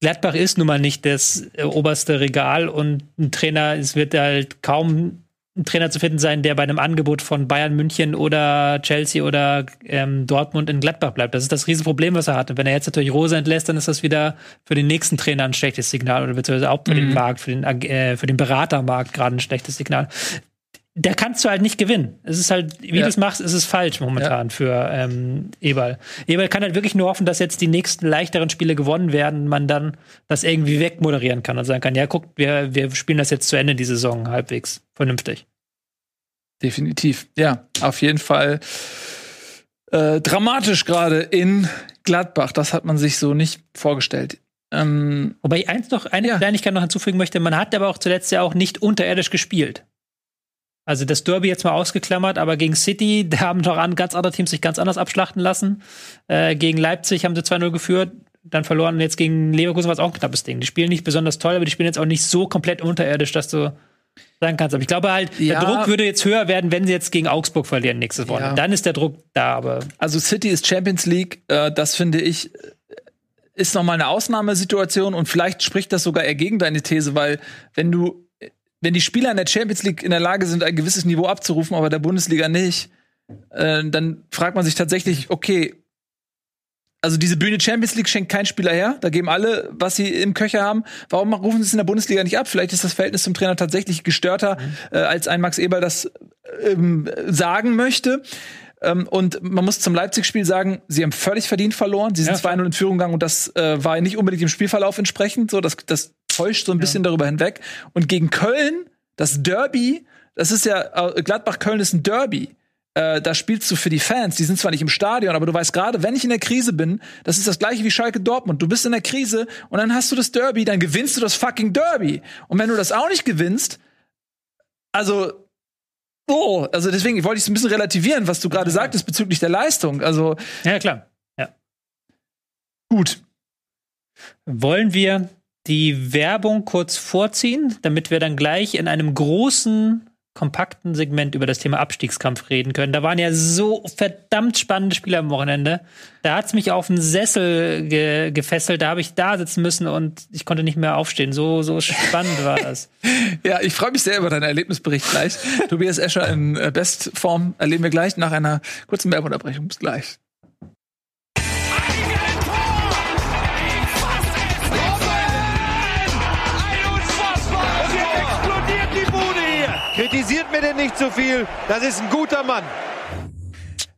Gladbach ist nun mal nicht das äh, oberste Regal und ein Trainer, es wird halt kaum ein Trainer zu finden sein, der bei einem Angebot von Bayern München oder Chelsea oder ähm, Dortmund in Gladbach bleibt. Das ist das Riesenproblem, was er hat. Und wenn er jetzt natürlich Rose entlässt, dann ist das wieder für den nächsten Trainer ein schlechtes Signal oder beziehungsweise auch für mhm. den Markt, für den, äh, für den Beratermarkt gerade ein schlechtes Signal da kannst du halt nicht gewinnen. Es ist halt, wie ja. du es machst, ist es falsch momentan ja. für ähm, Eberl. Eberl kann halt wirklich nur hoffen, dass jetzt die nächsten leichteren Spiele gewonnen werden, man dann das irgendwie wegmoderieren kann und sagen kann, ja, guck, wir, wir spielen das jetzt zu Ende, die Saison, halbwegs vernünftig. Definitiv. Ja, auf jeden Fall äh, dramatisch gerade in Gladbach. Das hat man sich so nicht vorgestellt. Ähm, Wobei ich eins noch, eine ja. Kleinigkeit noch hinzufügen möchte, man hat aber auch zuletzt ja auch nicht unterirdisch gespielt. Also das Derby jetzt mal ausgeklammert, aber gegen City, da haben doch an, ganz andere Teams sich ganz anders abschlachten lassen. Äh, gegen Leipzig haben sie 2-0 geführt, dann verloren. Jetzt gegen Leverkusen war es auch ein knappes Ding. Die spielen nicht besonders toll, aber die spielen jetzt auch nicht so komplett unterirdisch, dass du sagen kannst. Aber ich glaube halt, Ja. der Druck würde jetzt höher werden, wenn sie jetzt gegen Augsburg verlieren nächstes Wochenende. Ja. Dann ist der Druck da, aber Also City ist Champions League, äh, das finde ich äh, ist noch mal eine Ausnahmesituation und vielleicht spricht das sogar eher gegen deine These, weil wenn du wenn die Spieler in der Champions League in der Lage sind, ein gewisses Niveau abzurufen, aber der Bundesliga nicht, äh, dann fragt man sich tatsächlich, okay, also diese Bühne Champions League schenkt kein Spieler her. Da geben alle, was sie im Köcher haben. Warum rufen sie es in der Bundesliga nicht ab? Vielleicht ist das Verhältnis zum Trainer tatsächlich gestörter, äh, als ein Max Eberl das ähm, sagen möchte. Ähm, und man muss zum Leipzig-Spiel sagen, sie haben völlig verdient verloren. Sie sind Ja, 2-0 in Führung gegangen und das äh, war nicht unbedingt dem Spielverlauf entsprechend. So, das, das täuscht so ein bisschen darüber hinweg. Und gegen Köln, das Derby, das ist ja, äh, Gladbach-Köln ist ein Derby. Äh, da spielst du für die Fans, die sind zwar nicht im Stadion, aber du weißt gerade, wenn ich in der Krise bin, das ist das gleiche wie Schalke Dortmund. Du bist in der Krise und dann hast du das Derby, dann gewinnst du das fucking Derby. Und wenn du das auch nicht gewinnst, also Oh, also deswegen wollte ich es ein bisschen relativieren, was du gerade sagtest bezüglich der Leistung. Also ja klar. gut. Wollen wir die Werbung kurz vorziehen, damit wir dann gleich in einem großen, kompakten Segment über das Thema Abstiegskampf reden können? Da waren ja so verdammt spannende Spiele am Wochenende. Da hat's mich auf den Sessel ge gefesselt, da habe ich da sitzen müssen und ich konnte nicht mehr aufstehen. So, so spannend war das. Ja, ich freue mich sehr über deinen Erlebnisbericht gleich. Tobias Escher in äh, Bestform erleben wir gleich nach einer kurzen Werbeunterbrechung. Bis gleich. Kritisiert mir denn nicht zu viel. Das ist ein guter Mann.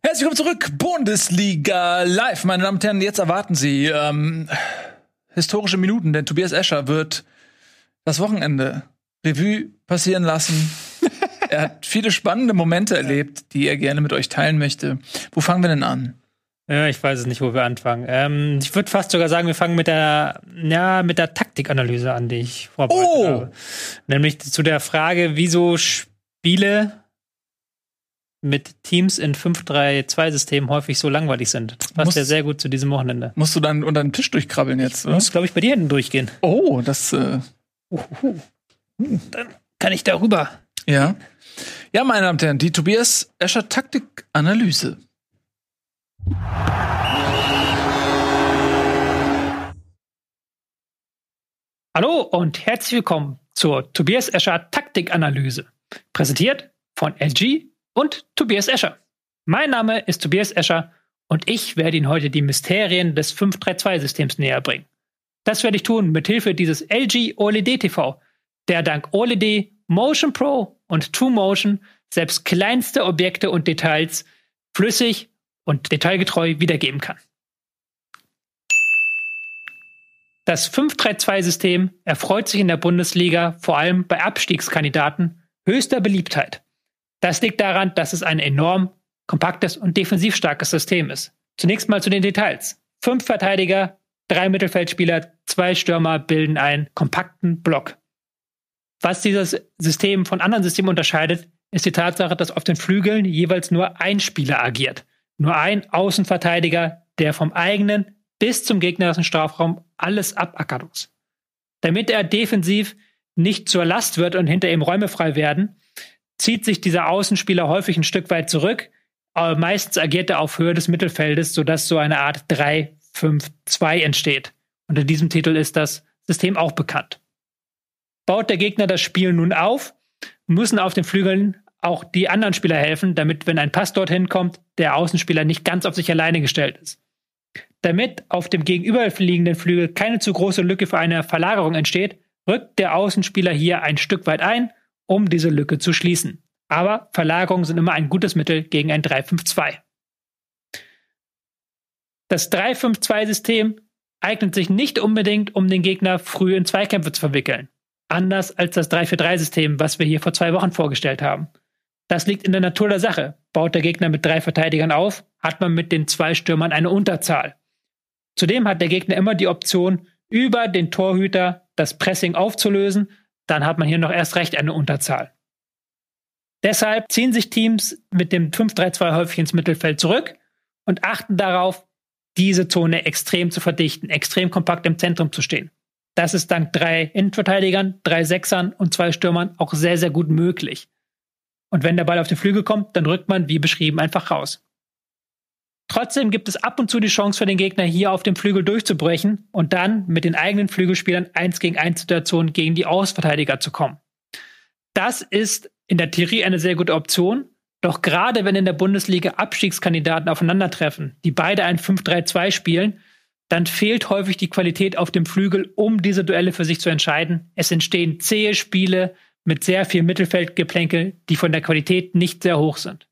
Herzlich willkommen zurück, Bundesliga live, meine Damen und Herren. Jetzt erwarten Sie ähm, historische Minuten, denn Tobias Escher wird das Wochenende Revue passieren lassen. er hat viele spannende Momente erlebt, die er gerne mit euch teilen möchte. Wo fangen wir denn an? Ja, ich weiß es nicht, wo wir anfangen. Ähm, ich würde fast sogar sagen, wir fangen mit der, ja, mit der Taktikanalyse an, die ich vorbereitet Oh! habe. Nämlich zu der Frage, wieso Spiele mit Teams in 5-3-2-Systemen häufig so langweilig sind. Das passt Muss- ja sehr gut zu diesem Wochenende. Musst du dann unter den Tisch durchkrabbeln jetzt? Oder? Muss, glaube ich, bei dir hinten durchgehen. Oh, das äh, Dann kann ich darüber. Ja. Ja, meine Damen und Herren, die Tobias Escher Taktikanalyse. Hallo und herzlich willkommen zur Tobias Escher Taktikanalyse. Präsentiert von LG und Tobias Escher. Mein Name ist Tobias Escher und ich werde Ihnen heute die Mysterien des 532-Systems näher bringen. Das werde ich tun mit Hilfe dieses LG OLED TV, der dank OLED, Motion Pro und True Motion selbst kleinste Objekte und Details flüssig und detailgetreu wiedergeben kann. Das 5-3-2-System erfreut sich in der Bundesliga vor allem bei Abstiegskandidaten höchster Beliebtheit. Das liegt daran, dass es ein enorm kompaktes und defensiv starkes System ist. Zunächst mal zu den Details. Fünf Verteidiger, drei Mittelfeldspieler, zwei Stürmer bilden einen kompakten Block. Was dieses System von anderen Systemen unterscheidet, ist die Tatsache, dass auf den Flügeln jeweils nur ein Spieler agiert. Nur ein Außenverteidiger, der vom eigenen bis zum gegnerischen Strafraum alles abackern muss. Damit er defensiv nicht zur Last wird und hinter ihm Räume frei werden, zieht sich dieser Außenspieler häufig ein Stück weit zurück. Aber meistens agiert er auf Höhe des Mittelfeldes, sodass so eine Art 3-5-2 entsteht. Unter diesem Titel ist das System auch bekannt. Baut der Gegner das Spiel nun auf, müssen auf den Flügeln auch die anderen Spieler helfen, damit, wenn ein Pass dorthin kommt, der Außenspieler nicht ganz auf sich alleine gestellt ist. Damit auf dem gegenüberliegenden Flügel keine zu große Lücke für eine Verlagerung entsteht, rückt der Außenspieler hier ein Stück weit ein, um diese Lücke zu schließen. Aber Verlagerungen sind immer ein gutes Mittel gegen ein 3-5-2. Das 3-5-2-System eignet sich nicht unbedingt, um den Gegner früh in Zweikämpfe zu verwickeln. Anders als das 3-4-3-System, was wir hier vor zwei Wochen vorgestellt haben. Das liegt in der Natur der Sache. Baut der Gegner mit drei Verteidigern auf, hat man mit den zwei Stürmern eine Unterzahl. Zudem hat der Gegner immer die Option, über den Torhüter das Pressing aufzulösen. Dann hat man hier noch erst recht eine Unterzahl. Deshalb ziehen sich Teams mit dem 5-3-2 häufig ins Mittelfeld zurück und achten darauf, diese Zone extrem zu verdichten, extrem kompakt im Zentrum zu stehen. Das ist dank drei Innenverteidigern, drei Sechsern und zwei Stürmern auch sehr, sehr gut möglich. Und wenn der Ball auf den Flügel kommt, dann rückt man, wie beschrieben, einfach raus. Trotzdem gibt es ab und zu die Chance für den Gegner, hier auf dem Flügel durchzubrechen und dann mit den eigenen Flügelspielern eins gegen eins Situationen gegen die Ausverteidiger zu kommen. Das ist in der Theorie eine sehr gute Option, doch gerade wenn in der Bundesliga Abstiegskandidaten aufeinandertreffen, die beide ein 5-3-2 spielen, dann fehlt häufig die Qualität auf dem Flügel, um diese Duelle für sich zu entscheiden. Es entstehen zähe Spiele mit sehr viel Mittelfeldgeplänkel, die von der Qualität nicht sehr hoch sind.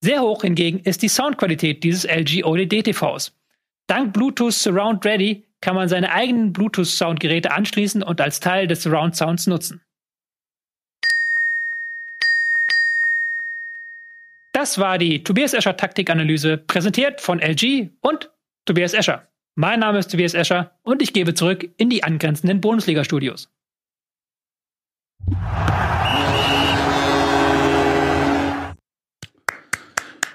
Sehr hoch hingegen ist die Soundqualität dieses LG OLED TVs. Dank Bluetooth Surround Ready kann man seine eigenen Bluetooth-Soundgeräte anschließen und als Teil des Surround Sounds nutzen. Das war die Tobias Escher Taktikanalyse, präsentiert von LG und Tobias Escher. Mein Name ist Tobias Escher und ich gebe zurück in die angrenzenden Bundesliga-Studios.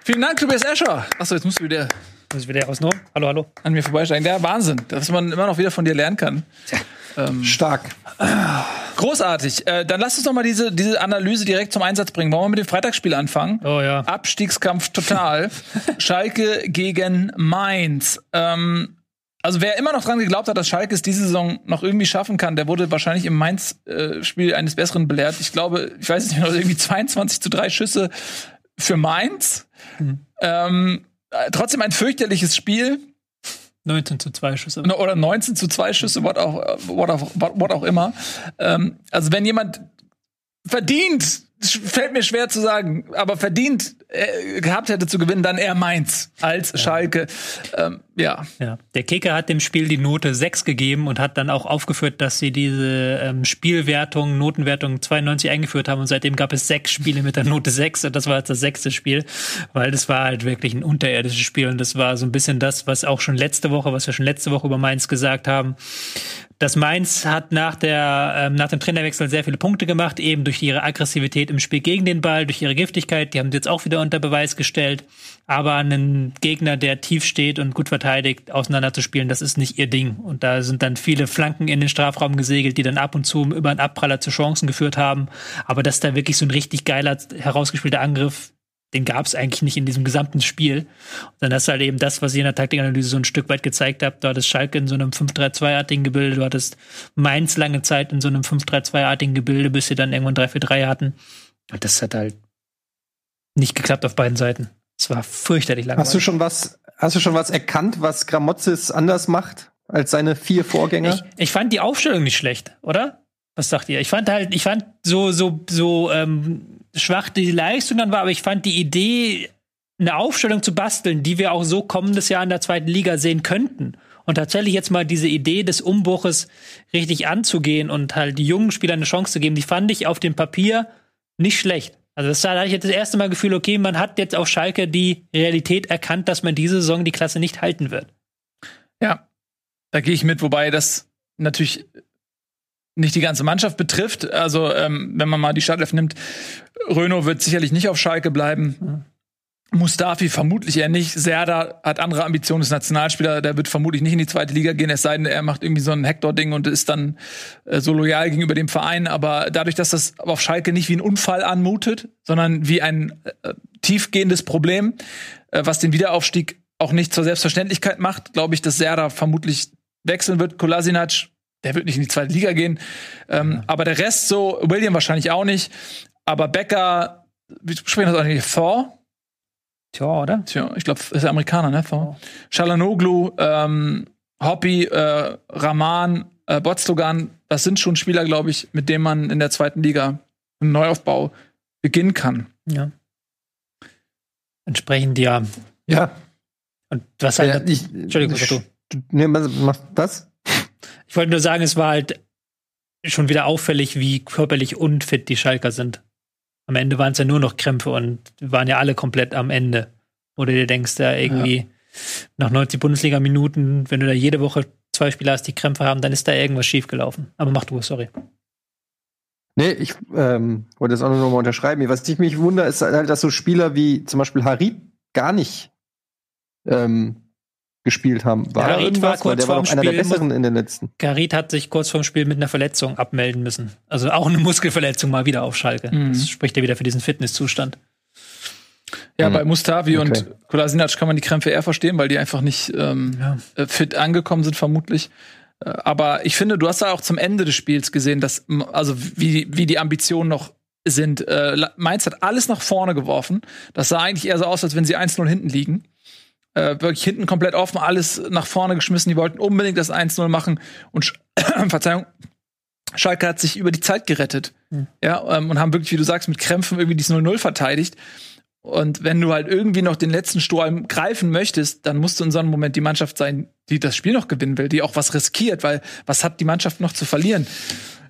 Vielen Dank, Tobias Escher. Achso, jetzt musst du wieder Muss ich wieder rausnehmen? Hallo, hallo. an mir vorbeisteigen. Ja, Wahnsinn, dass man immer noch wieder von dir lernen kann. Stark. Großartig. Äh, dann lass uns doch mal diese, diese Analyse direkt zum Einsatz bringen. Wollen wir mit dem Freitagsspiel anfangen? Oh ja. Abstiegskampf total. Schalke gegen Mainz. Ähm, also wer immer noch dran geglaubt hat, dass Schalke es diese Saison noch irgendwie schaffen kann, der wurde wahrscheinlich im Mainz-Spiel eines Besseren belehrt. Ich glaube, ich weiß nicht mehr, irgendwie 22 zu 3 Schüsse für Mainz. Ähm, äh, trotzdem ein fürchterliches Spiel. 19 zu 2 Schüsse. Oder 19 zu 2 Schüsse, what auch, what auch, what auch immer. Ähm, also wenn jemand verdient, fällt mir schwer zu sagen, aber verdient äh, gehabt hätte zu gewinnen, dann eher Mainz als Schalke. Ähm, ja. Ja. Der Kicker hat dem Spiel die Note 6 gegeben und hat dann auch aufgeführt, dass sie diese ähm, Spielwertung, Notenwertung 92 eingeführt haben und seitdem gab es sechs Spiele mit der Note 6 und das war jetzt das sechste Spiel, weil das war halt wirklich ein unterirdisches Spiel und das war so ein bisschen das, was auch schon letzte Woche, was wir schon letzte Woche über Mainz gesagt haben. Das Mainz hat nach, der, ähm, nach dem Trainerwechsel sehr viele Punkte gemacht, eben durch ihre Aggressivität im Spiel gegen den Ball, durch ihre Giftigkeit. Die haben sie jetzt auch wieder unter Beweis gestellt. Aber einen Gegner, der tief steht und gut verteidigt, auseinanderzuspielen, das ist nicht ihr Ding. Und da sind dann viele Flanken in den Strafraum gesegelt, die dann ab und zu über einen Abpraller zu Chancen geführt haben. Aber dass da wirklich so ein richtig geiler, herausgespielter Angriff den gab es eigentlich nicht in diesem gesamten Spiel. Und dann hast du halt eben das, was ich in der Taktikanalyse so ein Stück weit gezeigt habe. Du hattest Schalke in so einem 5-3-2-artigen Gebilde, du hattest Mainz lange Zeit in so einem 5-3-2-artigen Gebilde, bis sie dann irgendwann 3-4-3 hatten. Und das hat halt nicht geklappt auf beiden Seiten. Es war fürchterlich langweilig. Hast du schon was, hast du schon was erkannt, was Gramozis anders macht als seine vier Vorgänger? Ich, ich fand die Aufstellung nicht schlecht, oder? Was sagt ihr? Ich fand halt, ich fand so, so, so ähm, schwach die Leistung dann war, aber ich fand die Idee, eine Aufstellung zu basteln, die wir auch so kommendes Jahr in der zweiten Liga sehen könnten. Und tatsächlich jetzt mal diese Idee des Umbruches richtig anzugehen und halt die jungen Spielern eine Chance zu geben, die fand ich auf dem Papier nicht schlecht. Also das da hatte ich jetzt das erste Mal Gefühl, okay, man hat jetzt auf Schalke die Realität erkannt, dass man diese Saison die Klasse nicht halten wird. Ja, da gehe ich mit, wobei das natürlich nicht die ganze Mannschaft betrifft. Also, ähm, wenn man mal die Startelf nimmt, Renault wird sicherlich nicht auf Schalke bleiben. Mustafi vermutlich eher nicht. Serda hat andere Ambitionen, ist Nationalspieler, der wird vermutlich nicht in die zweite Liga gehen, es sei denn, er macht irgendwie so ein Hector-Ding und ist dann äh, so loyal gegenüber dem Verein. Aber dadurch, dass das auf Schalke nicht wie ein Unfall anmutet, sondern wie ein äh, tiefgehendes Problem, äh, was den Wiederaufstieg auch nicht zur Selbstverständlichkeit macht, glaube ich, dass Serda vermutlich wechseln wird. Kolasinac, der wird nicht in die zweite Liga gehen. Ähm, Aber der Rest so, William wahrscheinlich auch nicht. Aber Becker, wie sprechen das eigentlich? Thor? Tja, oder? Tja, ich glaube, ist ja Amerikaner, ne? Thor. Shalanoglu, ähm, Hoppy, äh, Rahman, äh, Botstogan, das sind schon Spieler, glaube ich, mit denen man in der zweiten Liga einen Neuaufbau beginnen kann. Ja. Entsprechend ja. Ja. Und was halt. ja ich, Entschuldigung, sag du. Nee, was, was, was? Ich wollte nur sagen, es war halt schon wieder auffällig, wie körperlich unfit die Schalker sind. Am Ende waren es ja nur noch Krämpfe und waren ja alle komplett am Ende. Oder dir denkst, da irgendwie ja. nach 90 Bundesliga-Minuten, wenn du da jede Woche zwei Spieler hast, die Krämpfe haben, dann ist da irgendwas schiefgelaufen. Aber mach du, sorry. Nee, ich ähm, wollte das auch noch mal unterschreiben. Was ich mich wundere, ist halt, dass so Spieler wie zum Beispiel Harit gar nicht ähm, gespielt haben. War Ja, da irgendwas? war kurz Weil der war doch einer der Spiel, besseren in den letzten. Garit hat sich kurz vorm Spiel mit einer Verletzung abmelden müssen. Also auch eine Muskelverletzung mal wieder auf Schalke. Das spricht ja wieder für diesen Fitnesszustand. Ja, Mhm. bei Mustavi Okay. und Kolasinac kann man die Krämpfe eher verstehen, weil die einfach nicht ähm, Ja. äh, fit angekommen sind, vermutlich. Äh, Aber ich finde, du hast da auch zum Ende des Spiels gesehen, dass, also wie, wie die Ambitionen noch sind. Äh, Mainz hat alles nach vorne geworfen. Das sah eigentlich eher so aus, als wenn sie 1-0 hinten liegen. Äh, wirklich hinten komplett offen, alles nach vorne geschmissen. Die wollten unbedingt das 1-0 machen. Und Sch Verzeihung, Schalke hat sich über die Zeit gerettet. Ja, ähm, und haben wirklich, wie du sagst, mit Krämpfen irgendwie dieses 0-0 verteidigt. Und wenn du halt irgendwie noch den letzten Strohhalm greifen möchtest, dann musst du in so einem Moment die Mannschaft sein, die das Spiel noch gewinnen will, die auch was riskiert, weil was hat die Mannschaft noch zu verlieren?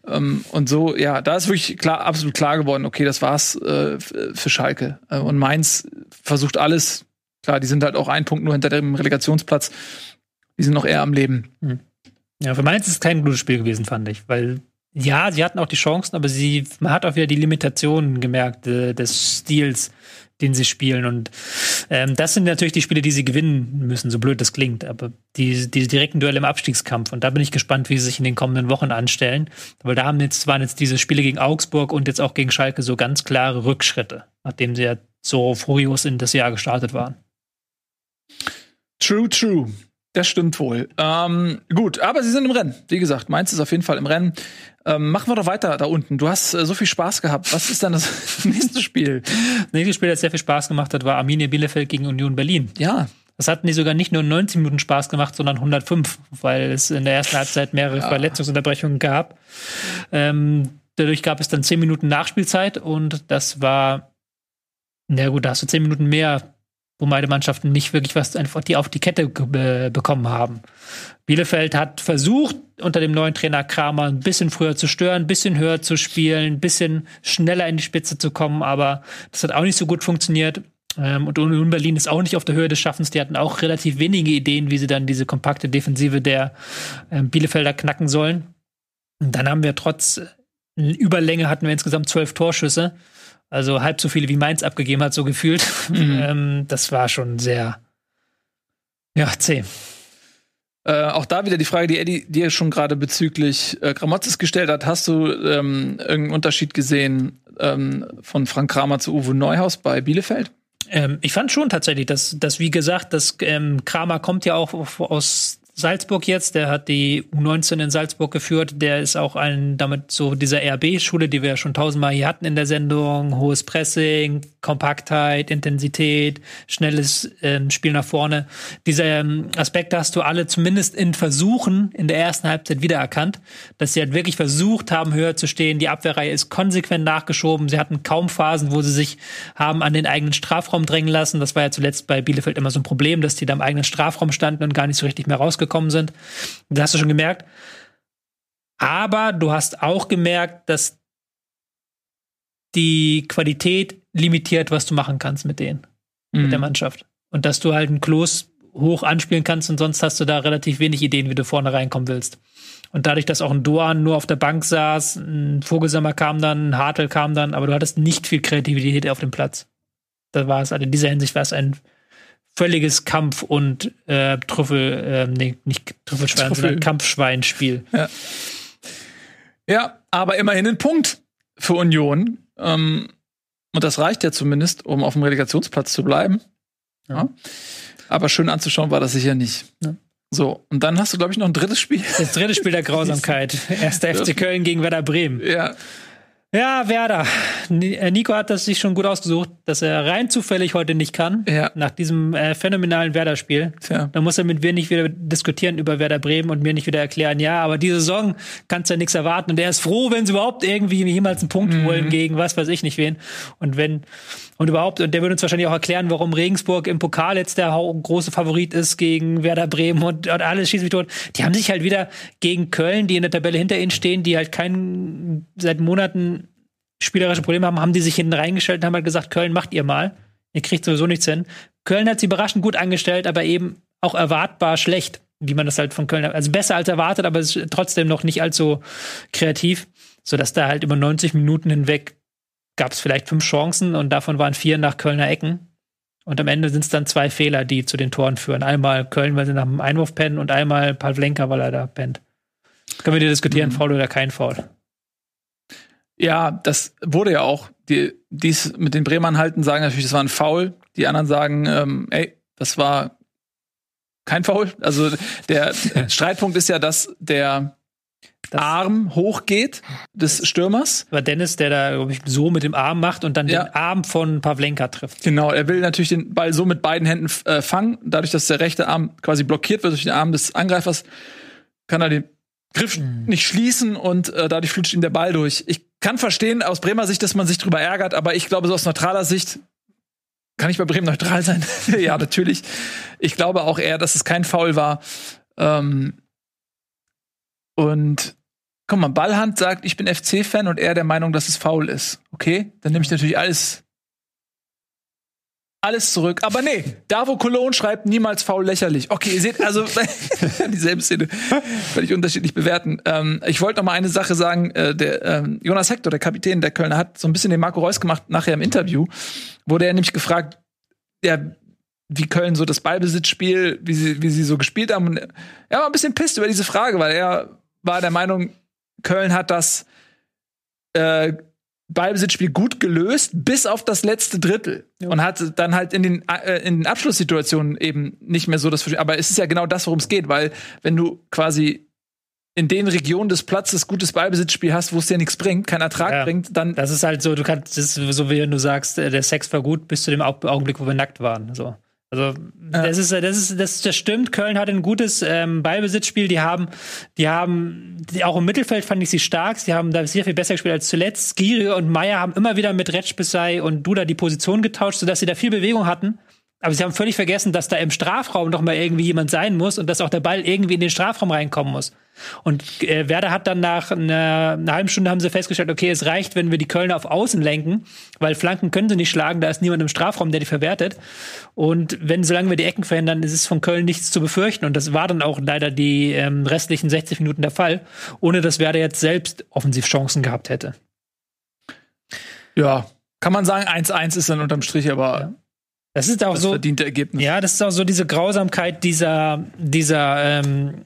Ähm, und so, ja, da ist wirklich klar, absolut klar geworden, okay, das war's äh, für Schalke. Äh, und Mainz versucht alles, klar, die sind halt auch ein Punkt nur hinter dem Relegationsplatz. Die sind noch eher am Leben. Ja, für Mainz ist es kein gutes Spiel gewesen, fand ich. Weil, ja, sie hatten auch die Chancen, aber sie, man hat auch wieder die Limitationen gemerkt äh, des Stils, den sie spielen. Und ähm, das sind natürlich die Spiele, die sie gewinnen müssen, so blöd das klingt. Aber die, die direkten Duelle im Abstiegskampf. Und da bin ich gespannt, wie sie sich in den kommenden Wochen anstellen. Weil da haben jetzt, waren jetzt diese Spiele gegen Augsburg und jetzt auch gegen Schalke so ganz klare Rückschritte, nachdem sie ja so furios in das Jahr gestartet waren. True, true. Das stimmt wohl. Ähm, gut, aber sie sind im Rennen. Wie gesagt, Mainz ist auf jeden Fall im Rennen. Ähm, machen wir doch weiter da unten. Du hast äh, so viel Spaß gehabt. Was ist dann das nächste Spiel? Das nächste Spiel, das sehr viel Spaß gemacht hat, war Arminia Bielefeld gegen Union Berlin. Ja, Das hat mir sogar nicht nur 90 Minuten Spaß gemacht, sondern 105, weil es in der ersten Halbzeit mehrere Verletzungsunterbrechungen gab. Ähm, dadurch gab es dann 10 Minuten Nachspielzeit und das war, na gut, da hast du 10 Minuten mehr, wo beide Mannschaften nicht wirklich was die auf die Kette bekommen haben. Bielefeld hat versucht, unter dem neuen Trainer Kramer ein bisschen früher zu stören, ein bisschen höher zu spielen, ein bisschen schneller in die Spitze zu kommen, aber das hat auch nicht so gut funktioniert. Ähm, und Union Berlin ist auch nicht auf der Höhe des Schaffens. Die hatten auch relativ wenige Ideen, wie sie dann diese kompakte Defensive der ähm, Bielefelder knacken sollen. Und dann haben wir trotz äh, Überlänge hatten wir insgesamt zwölf Torschüsse. Also halb so viele wie Mainz abgegeben hat, so gefühlt. ähm, das war schon sehr, ja, zäh. Äh, auch da wieder die Frage, die Eddie dir schon gerade bezüglich äh, Gramotzes gestellt hat. Hast du ähm, irgendeinen Unterschied gesehen ähm, von Frank Kramer zu Uwe Neuhaus bei Bielefeld? Ähm, ich fand schon tatsächlich, dass, dass wie gesagt, dass ähm, Kramer kommt ja auch aus Salzburg jetzt, der hat die U19 in Salzburg geführt, der ist auch ein, damit so dieser RB-Schule, die wir ja schon tausendmal hier hatten in der Sendung, hohes Pressing, Kompaktheit, Intensität, schnelles ähm, Spiel nach vorne. Diese ähm, Aspekte hast du alle zumindest in Versuchen in der ersten Halbzeit wiedererkannt, dass sie halt wirklich versucht haben, höher zu stehen. Die Abwehrreihe ist konsequent nachgeschoben. Sie hatten kaum Phasen, wo sie sich haben an den eigenen Strafraum drängen lassen. Das war ja zuletzt bei Bielefeld immer so ein Problem, dass die da im eigenen Strafraum standen und gar nicht so richtig mehr rausgekommen sind. Das hast du schon gemerkt. Aber du hast auch gemerkt, dass die Qualität limitiert, was du machen kannst mit denen, mit der Mannschaft. Und dass du halt einen Klos hoch anspielen kannst und sonst hast du da relativ wenig Ideen, wie du vorne reinkommen willst. Und dadurch, dass auch ein Doan nur auf der Bank saß, ein Vogelsammer kam dann, ein Hartl kam dann, aber du hattest nicht viel Kreativität auf dem Platz. Da war es, also in dieser Hinsicht war es ein völliges Kampf- und äh, Trüffel, äh, nee, nicht Trüffelschwein, Trüffel. sondern Kampfschweinspiel. Ja, aber immerhin ein Punkt für Union. Ähm, und das reicht ja zumindest, um auf dem Relegationsplatz zu bleiben. Ja. Aber schön anzuschauen war das sicher nicht. Ja. So, und dann hast du, glaube ich, noch ein drittes Spiel. Das dritte Spiel der Grausamkeit. Erster FC Köln gegen Werder Bremen. ja. Ja, Werder. Äh, Nico hat das sich schon gut ausgesucht, dass er rein zufällig heute nicht kann. Ja. Nach diesem äh, phänomenalen Werder-Spiel. Tja. Da muss er mit mir nicht wieder diskutieren über Werder Bremen und mir nicht wieder erklären, ja, aber diese Saison kannst du ja nichts erwarten. Und er ist froh, wenn sie überhaupt irgendwie jemals einen Punkt Mhm. holen gegen was weiß ich nicht wen. Und wenn, und überhaupt, und der würde uns wahrscheinlich auch erklären, warum Regensburg im Pokal jetzt der große Favorit ist gegen Werder Bremen und, und alles schießt mich tot. Die haben sich halt wieder gegen Köln, die in der Tabelle hinter ihnen stehen, die halt keinen, seit Monaten spielerische Probleme haben, haben die sich hinten reingestellt und haben halt gesagt, Köln macht ihr mal. Ihr kriegt sowieso nichts hin. Köln hat sie überraschend gut angestellt, aber eben auch erwartbar schlecht, wie man das halt von Köln, also besser als erwartet, aber trotzdem noch nicht allzu kreativ, sodass da halt über 90 Minuten hinweg gab es vielleicht fünf Chancen und davon waren vier nach Kölner Ecken. Und am Ende sind es dann zwei Fehler, die zu den Toren führen. Einmal Köln, weil sie nach dem Einwurf pennen und einmal Pavlenka, weil er da pennt. Können wir dir diskutieren, Mhm. Foul oder kein Foul? Ja, das wurde ja auch. Die, dies mit den Bremern halten, sagen natürlich, das war ein Foul. Die anderen sagen, ähm, ey, das war kein Foul. Also der Streitpunkt ist ja, dass der Arm hochgeht des Stürmers. War Dennis, der da ich, so mit dem Arm macht und dann Ja. den Arm von Pavlenka trifft. Genau, er will natürlich den Ball so mit beiden Händen äh, fangen. Dadurch, dass der rechte Arm quasi blockiert wird durch den Arm des Angreifers, kann er den Griff nicht schließen und äh, dadurch flutscht ihm der Ball durch. Ich kann verstehen aus Bremer Sicht, dass man sich drüber ärgert, aber ich glaube, so aus neutraler Sicht kann ich bei Bremen neutral sein. ja, natürlich. Ich glaube auch eher, dass es kein Foul war. Ähm, und guck mal, Ballhand sagt, ich bin FC-Fan und er der Meinung, dass es faul ist. Okay, dann nehme ich natürlich alles alles zurück. Aber nee, da wo Cologne schreibt, niemals faul lächerlich. Okay, ihr seht, also dieselbe Szene ich unterschiedlich bewerten. Ähm, ich wollte noch mal eine Sache sagen. Äh, der ähm, Jonas Hector, der Kapitän der Kölner, hat so ein bisschen den Marco Reus gemacht nachher im Interview. Wurde er nämlich gefragt, ja, wie Köln so das Ballbesitzspiel, wie sie, wie sie so gespielt haben. Und er war ein bisschen pisst über diese Frage, weil er war der Meinung, Köln hat das äh, Ballbesitzspiel gut gelöst, bis auf das letzte Drittel. Und hat dann halt in den, äh, in den Abschlusssituationen eben nicht mehr so das Versch- Aber es ist ja genau das, worum es geht, weil wenn du quasi in den Regionen des Platzes gutes Ballbesitzspiel hast, wo es dir nichts bringt, keinen Ertrag Ja. bringt, dann Das ist halt so, du kannst, das ist so wie wenn du sagst, äh, der Sex war gut bis zu dem Au- Augenblick, wo wir nackt waren. So. Also das ist, das ist, das, das stimmt. Köln hat ein gutes ähm, Ballbesitzspiel. Die haben, die haben, die, auch im Mittelfeld fand ich sie stark. Sie haben da sehr viel besser gespielt als zuletzt. Skiri und Meier haben immer wieder mit Retschbissei und Duda die Position getauscht, sodass sie da viel Bewegung hatten. Aber sie haben völlig vergessen, dass da im Strafraum noch mal irgendwie jemand sein muss und dass auch der Ball irgendwie in den Strafraum reinkommen muss. Und äh, Werder hat dann nach einer, einer halben Stunde haben sie festgestellt, okay, es reicht, wenn wir die Kölner auf Außen lenken, weil Flanken können sie nicht schlagen, da ist niemand im Strafraum, der die verwertet. Und wenn, solange wir die Ecken verhindern, ist es von Köln nichts zu befürchten. Und das war dann auch leider die ähm, restlichen 60 Minuten der Fall, ohne dass Werder jetzt selbst Offensivchancen gehabt hätte. ja, kann man sagen, 1-1 ist dann unterm Strich aber Das ist auch das so. verdiente Ergebnis. Ja, das ist auch so diese Grausamkeit dieser, dieser, ähm,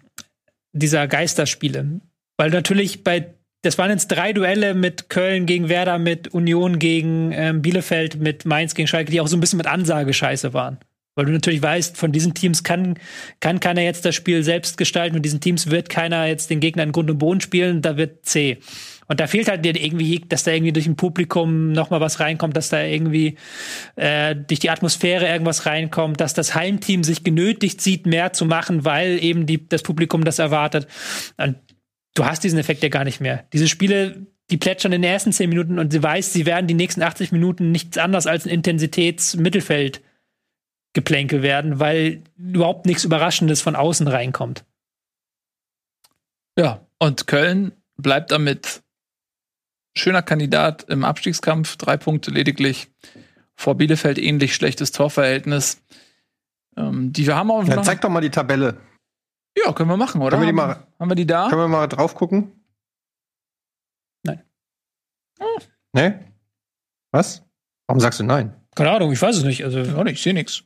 dieser Geisterspiele. Weil natürlich bei, das waren jetzt drei Duelle mit Köln gegen Werder, mit Union gegen ähm, Bielefeld, mit Mainz gegen Schalke, die auch so ein bisschen mit Ansage-Scheiße waren. Weil du natürlich weißt, von diesen Teams kann, kann keiner jetzt das Spiel selbst gestalten und diesen Teams wird keiner jetzt den Gegner in Grund und Boden spielen, da wird C. Und da fehlt halt dir irgendwie, dass da irgendwie durch ein Publikum noch mal was reinkommt, dass da irgendwie äh, durch die Atmosphäre irgendwas reinkommt, dass das Heimteam sich genötigt sieht, mehr zu machen, weil eben die, das Publikum das erwartet. Und du hast diesen Effekt ja gar nicht mehr. Diese Spiele, die plätschern in den ersten zehn Minuten und sie weiß, sie werden die nächsten 80 Minuten nichts anderes als ein Intensitätsmittelfeld Geplänkel werden, weil überhaupt nichts Überraschendes von außen reinkommt. Ja, und Köln bleibt damit schöner Kandidat im Abstiegskampf, drei Punkte lediglich. Vor Bielefeld ähnlich schlechtes Torverhältnis. Ähm, die wir haben auch Ja, noch. zeig doch mal die Tabelle. Ja, können wir machen, oder? Können wir die haben, mal- haben wir die da? Können wir mal drauf gucken? Nein. Nee? Was? Warum sagst du nein? Keine Ahnung, ich weiß es nicht. Also Ja, ich sehe nichts.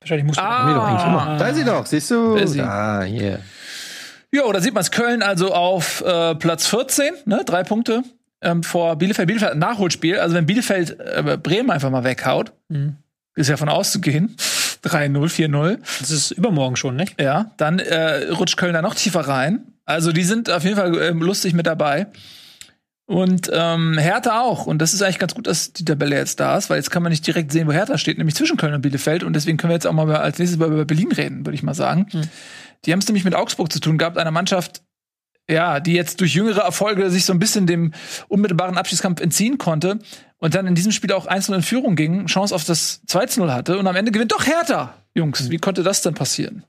wahrscheinlich muss Ah. Eigentlich immer. Da ist sie doch, siehst du? Da ist sie. Ah, hier. Ja, da sieht man es Köln also auf äh, Platz 14, ne? Drei Punkte ähm, vor Bielefeld. Bielefeld Nachholspiel. Also wenn Bielefeld äh, Bremen einfach mal weghaut, Mhm. ist ja von auszugehen. 3-0, 4-0. Das ist übermorgen schon, nicht? Ja, dann äh, rutscht Köln da noch tiefer rein. Also die sind auf jeden Fall ähm, lustig mit dabei. Und ähm, Hertha auch. Und das ist eigentlich ganz gut, dass die Tabelle jetzt da ist, weil jetzt kann man nicht direkt sehen, wo Hertha steht, nämlich zwischen Köln und Bielefeld. Und deswegen können wir jetzt auch mal als nächstes mal über Berlin reden, würde ich mal sagen. Die haben es nämlich mit Augsburg zu tun gehabt, einer Mannschaft, ja, die jetzt durch jüngere Erfolge sich so ein bisschen dem unmittelbaren Abschiedskampf entziehen konnte und dann in diesem Spiel auch einzeln in Führung ging, Chance auf das 2-0 hatte und am Ende gewinnt doch Hertha. Jungs, wie konnte das denn passieren?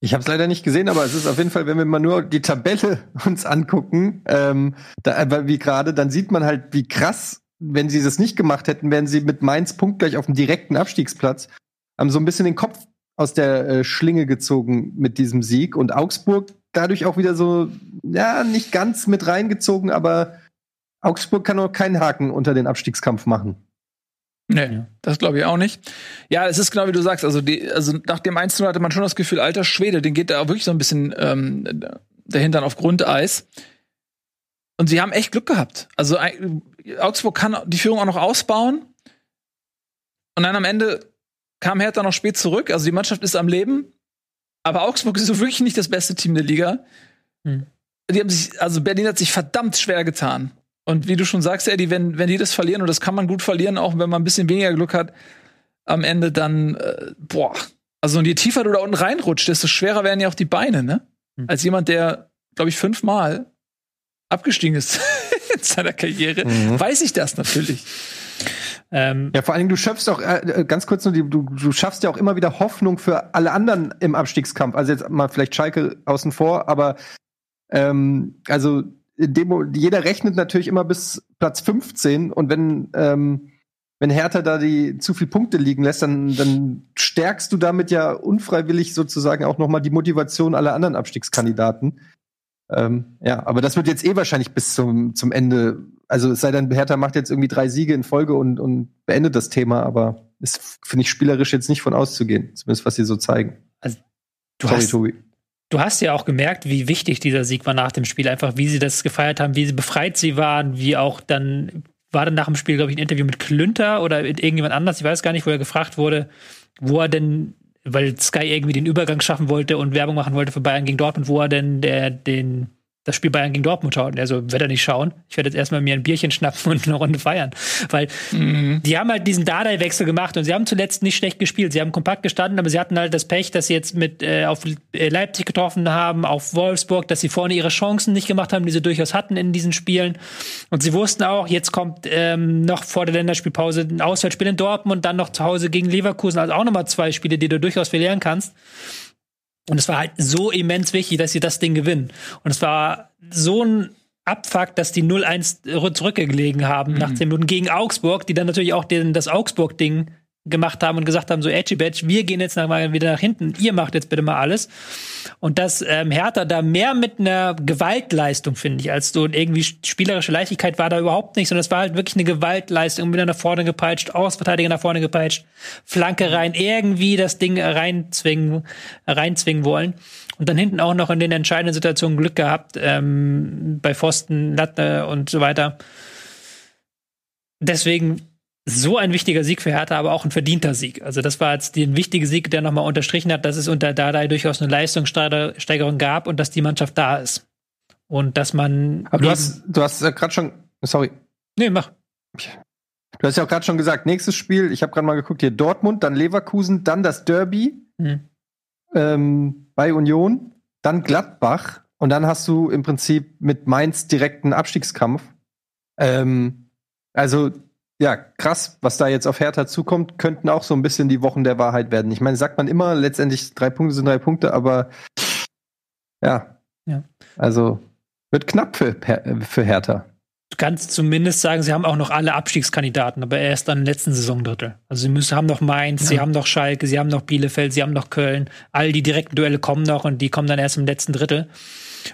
Ich habe es leider nicht gesehen, aber es ist auf jeden Fall, wenn wir mal nur die Tabelle uns angucken, ähm, da, aber wie gerade, dann sieht man halt, wie krass, wenn sie das nicht gemacht hätten, wären sie mit Mainz punktgleich auf dem direkten Abstiegsplatz, haben so ein bisschen den Kopf aus der äh, Schlinge gezogen mit diesem Sieg und Augsburg dadurch auch wieder so, ja, nicht ganz mit reingezogen, aber Augsburg kann auch keinen Haken unter den Abstiegskampf machen. Nee, das glaube ich auch nicht. Ja, es ist genau wie du sagst. Also, die, also nach dem 1 hatte man schon das Gefühl, alter Schwede, den geht da wirklich so ein bisschen ähm, der Hintern auf Grundeis. Und sie haben echt Glück gehabt. Also ein- Augsburg kann die Führung auch noch ausbauen. Und dann am Ende kam Hertha noch spät zurück. Also die Mannschaft ist am Leben. Aber Augsburg ist so wirklich nicht das beste Team der Liga. Hm. Die haben sich, also Berlin hat sich verdammt schwer getan. Und wie du schon sagst, Eddie, wenn, wenn die das verlieren, und das kann man gut verlieren, auch wenn man ein bisschen weniger Glück hat, am Ende dann, äh, boah. Also und je tiefer du da unten reinrutscht, desto schwerer werden ja auch die Beine, ne? Hm. Als jemand, der, glaube ich, fünfmal abgestiegen ist in seiner Karriere, Mhm. weiß ich das natürlich. Ähm, Ja, vor allen Dingen, du schöpfst auch, äh, äh, ganz kurz nur, du, du schaffst ja auch immer wieder Hoffnung für alle anderen im Abstiegskampf. Also jetzt mal vielleicht Schalke außen vor, aber ähm, also in dem, Mo- jeder rechnet natürlich immer bis Platz 15 und wenn, ähm, wenn Hertha da die zu viel Punkte liegen lässt, dann, dann stärkst du damit ja unfreiwillig sozusagen auch noch mal die Motivation aller anderen Abstiegskandidaten. Ähm, ja, aber das wird jetzt eh wahrscheinlich bis zum, zum Ende. Also es sei denn, Hertha macht jetzt irgendwie drei Siege in Folge und, und beendet das Thema, aber ist, finde ich, spielerisch jetzt nicht von auszugehen, zumindest was sie so zeigen. du, Sorry, hast, Tobi. du hast ja auch gemerkt, wie wichtig dieser Sieg war nach dem Spiel. Einfach, wie sie das gefeiert haben, wie sie befreit sie waren, wie auch dann war dann nach dem Spiel, glaube ich, ein Interview mit Klünter oder mit irgendjemand anders, ich weiß gar nicht, wo er gefragt wurde, wo er denn, weil Sky irgendwie den Übergang schaffen wollte und Werbung machen wollte für Bayern gegen Dortmund, wo er denn der, den, das Spiel Bayern gegen Dortmund schaut. Und er so, wird er nicht schauen. Ich werde jetzt erstmal mir ein Bierchen schnappen und eine Runde feiern. Weil die haben halt diesen Dardai-Wechsel gemacht und sie haben zuletzt nicht schlecht gespielt. Sie haben kompakt gestanden, aber sie hatten halt das Pech, dass sie jetzt mit äh, auf äh, Leipzig getroffen haben, auf Wolfsburg, dass sie vorne ihre Chancen nicht gemacht haben, die sie durchaus hatten in diesen Spielen. Und sie wussten auch, jetzt kommt ähm, noch vor der Länderspielpause ein Auswärtsspiel in Dortmund, dann noch zu Hause gegen Leverkusen, also auch nochmal zwei Spiele, die du durchaus verlieren kannst. Und es war halt so immens wichtig, dass sie das Ding gewinnen. Und es war so ein Abfuck, dass die 0-1 zurückgelegen haben nach 10 Minuten gegen Augsburg, die dann natürlich auch den, das Augsburg-Ding gemacht haben und gesagt haben, so Edgy Badge, wir gehen jetzt nach, mal wieder nach hinten, ihr macht jetzt bitte mal alles. Und dass ähm, Hertha da mehr mit einer Gewaltleistung, finde ich, als so irgendwie spielerische Leichtigkeit war da überhaupt nicht, sondern es war halt wirklich eine Gewaltleistung, wieder nach vorne gepeitscht, Ausverteidiger nach vorne gepeitscht, Flanke rein, irgendwie das Ding reinzwingen, reinzwingen wollen. Und dann hinten auch noch in den entscheidenden Situationen Glück gehabt, ähm, bei Pfosten, Latte und so weiter. Deswegen so ein wichtiger Sieg für Hertha, aber auch ein verdienter Sieg. Also das war jetzt ein wichtiger Sieg, der nochmal unterstrichen hat, dass es unter Dardai durchaus eine Leistungssteigerung gab und dass die Mannschaft da ist. Und dass man. Aber du hast, du hast ja gerade schon, sorry, Nee, mach. du hast ja auch gerade schon gesagt, nächstes Spiel, ich habe gerade mal geguckt, hier Dortmund, dann Leverkusen, dann das Derby Hm. ähm, bei Union, dann Gladbach und dann hast du im Prinzip mit Mainz direkten Abstiegskampf. Ähm, also ja, krass, was da jetzt auf Hertha zukommt, könnten auch so ein bisschen die Wochen der Wahrheit werden. Ich meine, sagt man immer, letztendlich drei Punkte sind drei Punkte, aber ja. Ja. Also wird knapp für, für Hertha. Du kannst zumindest sagen, sie haben auch noch alle Abstiegskandidaten, aber erst am letzten Saisondrittel. Also sie müssen, haben noch Mainz, sie haben noch Schalke, sie haben noch Bielefeld, sie haben noch Köln. All die direkten Duelle kommen noch und die kommen dann erst im letzten Drittel.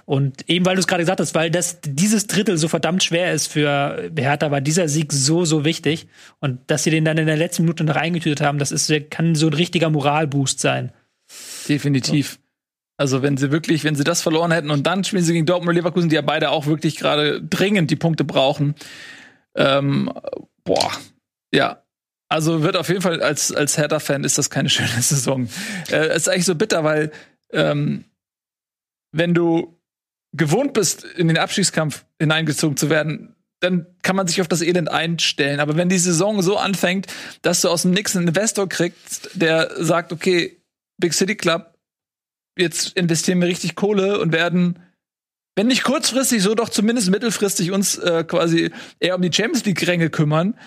Und eben weil du es gerade gesagt hast, weil das, dieses Drittel so verdammt schwer ist für Hertha, war dieser Sieg so, so wichtig. Und dass sie den dann in der letzten Minute noch eingetütet haben, das ist, kann so ein richtiger Moralboost sein. Definitiv. Also wenn sie wirklich, wenn sie das verloren hätten und dann spielen sie gegen Dortmund und Leverkusen, die ja beide auch wirklich gerade dringend die Punkte brauchen. Ähm, boah, ja. Also wird auf jeden Fall als, als Hertha-Fan ist das keine schöne Saison. Äh, ist eigentlich so bitter, weil ähm, wenn du gewohnt bist, in den Abstiegskampf hineingezogen zu werden, dann kann man sich auf das Elend einstellen. Aber wenn die Saison so anfängt, dass du aus dem Nix einen Investor kriegst, der sagt, okay, Big City Club, jetzt investieren wir richtig Kohle und werden, wenn nicht kurzfristig, so doch zumindest mittelfristig uns äh, quasi eher um die Champions League-Ränge kümmern.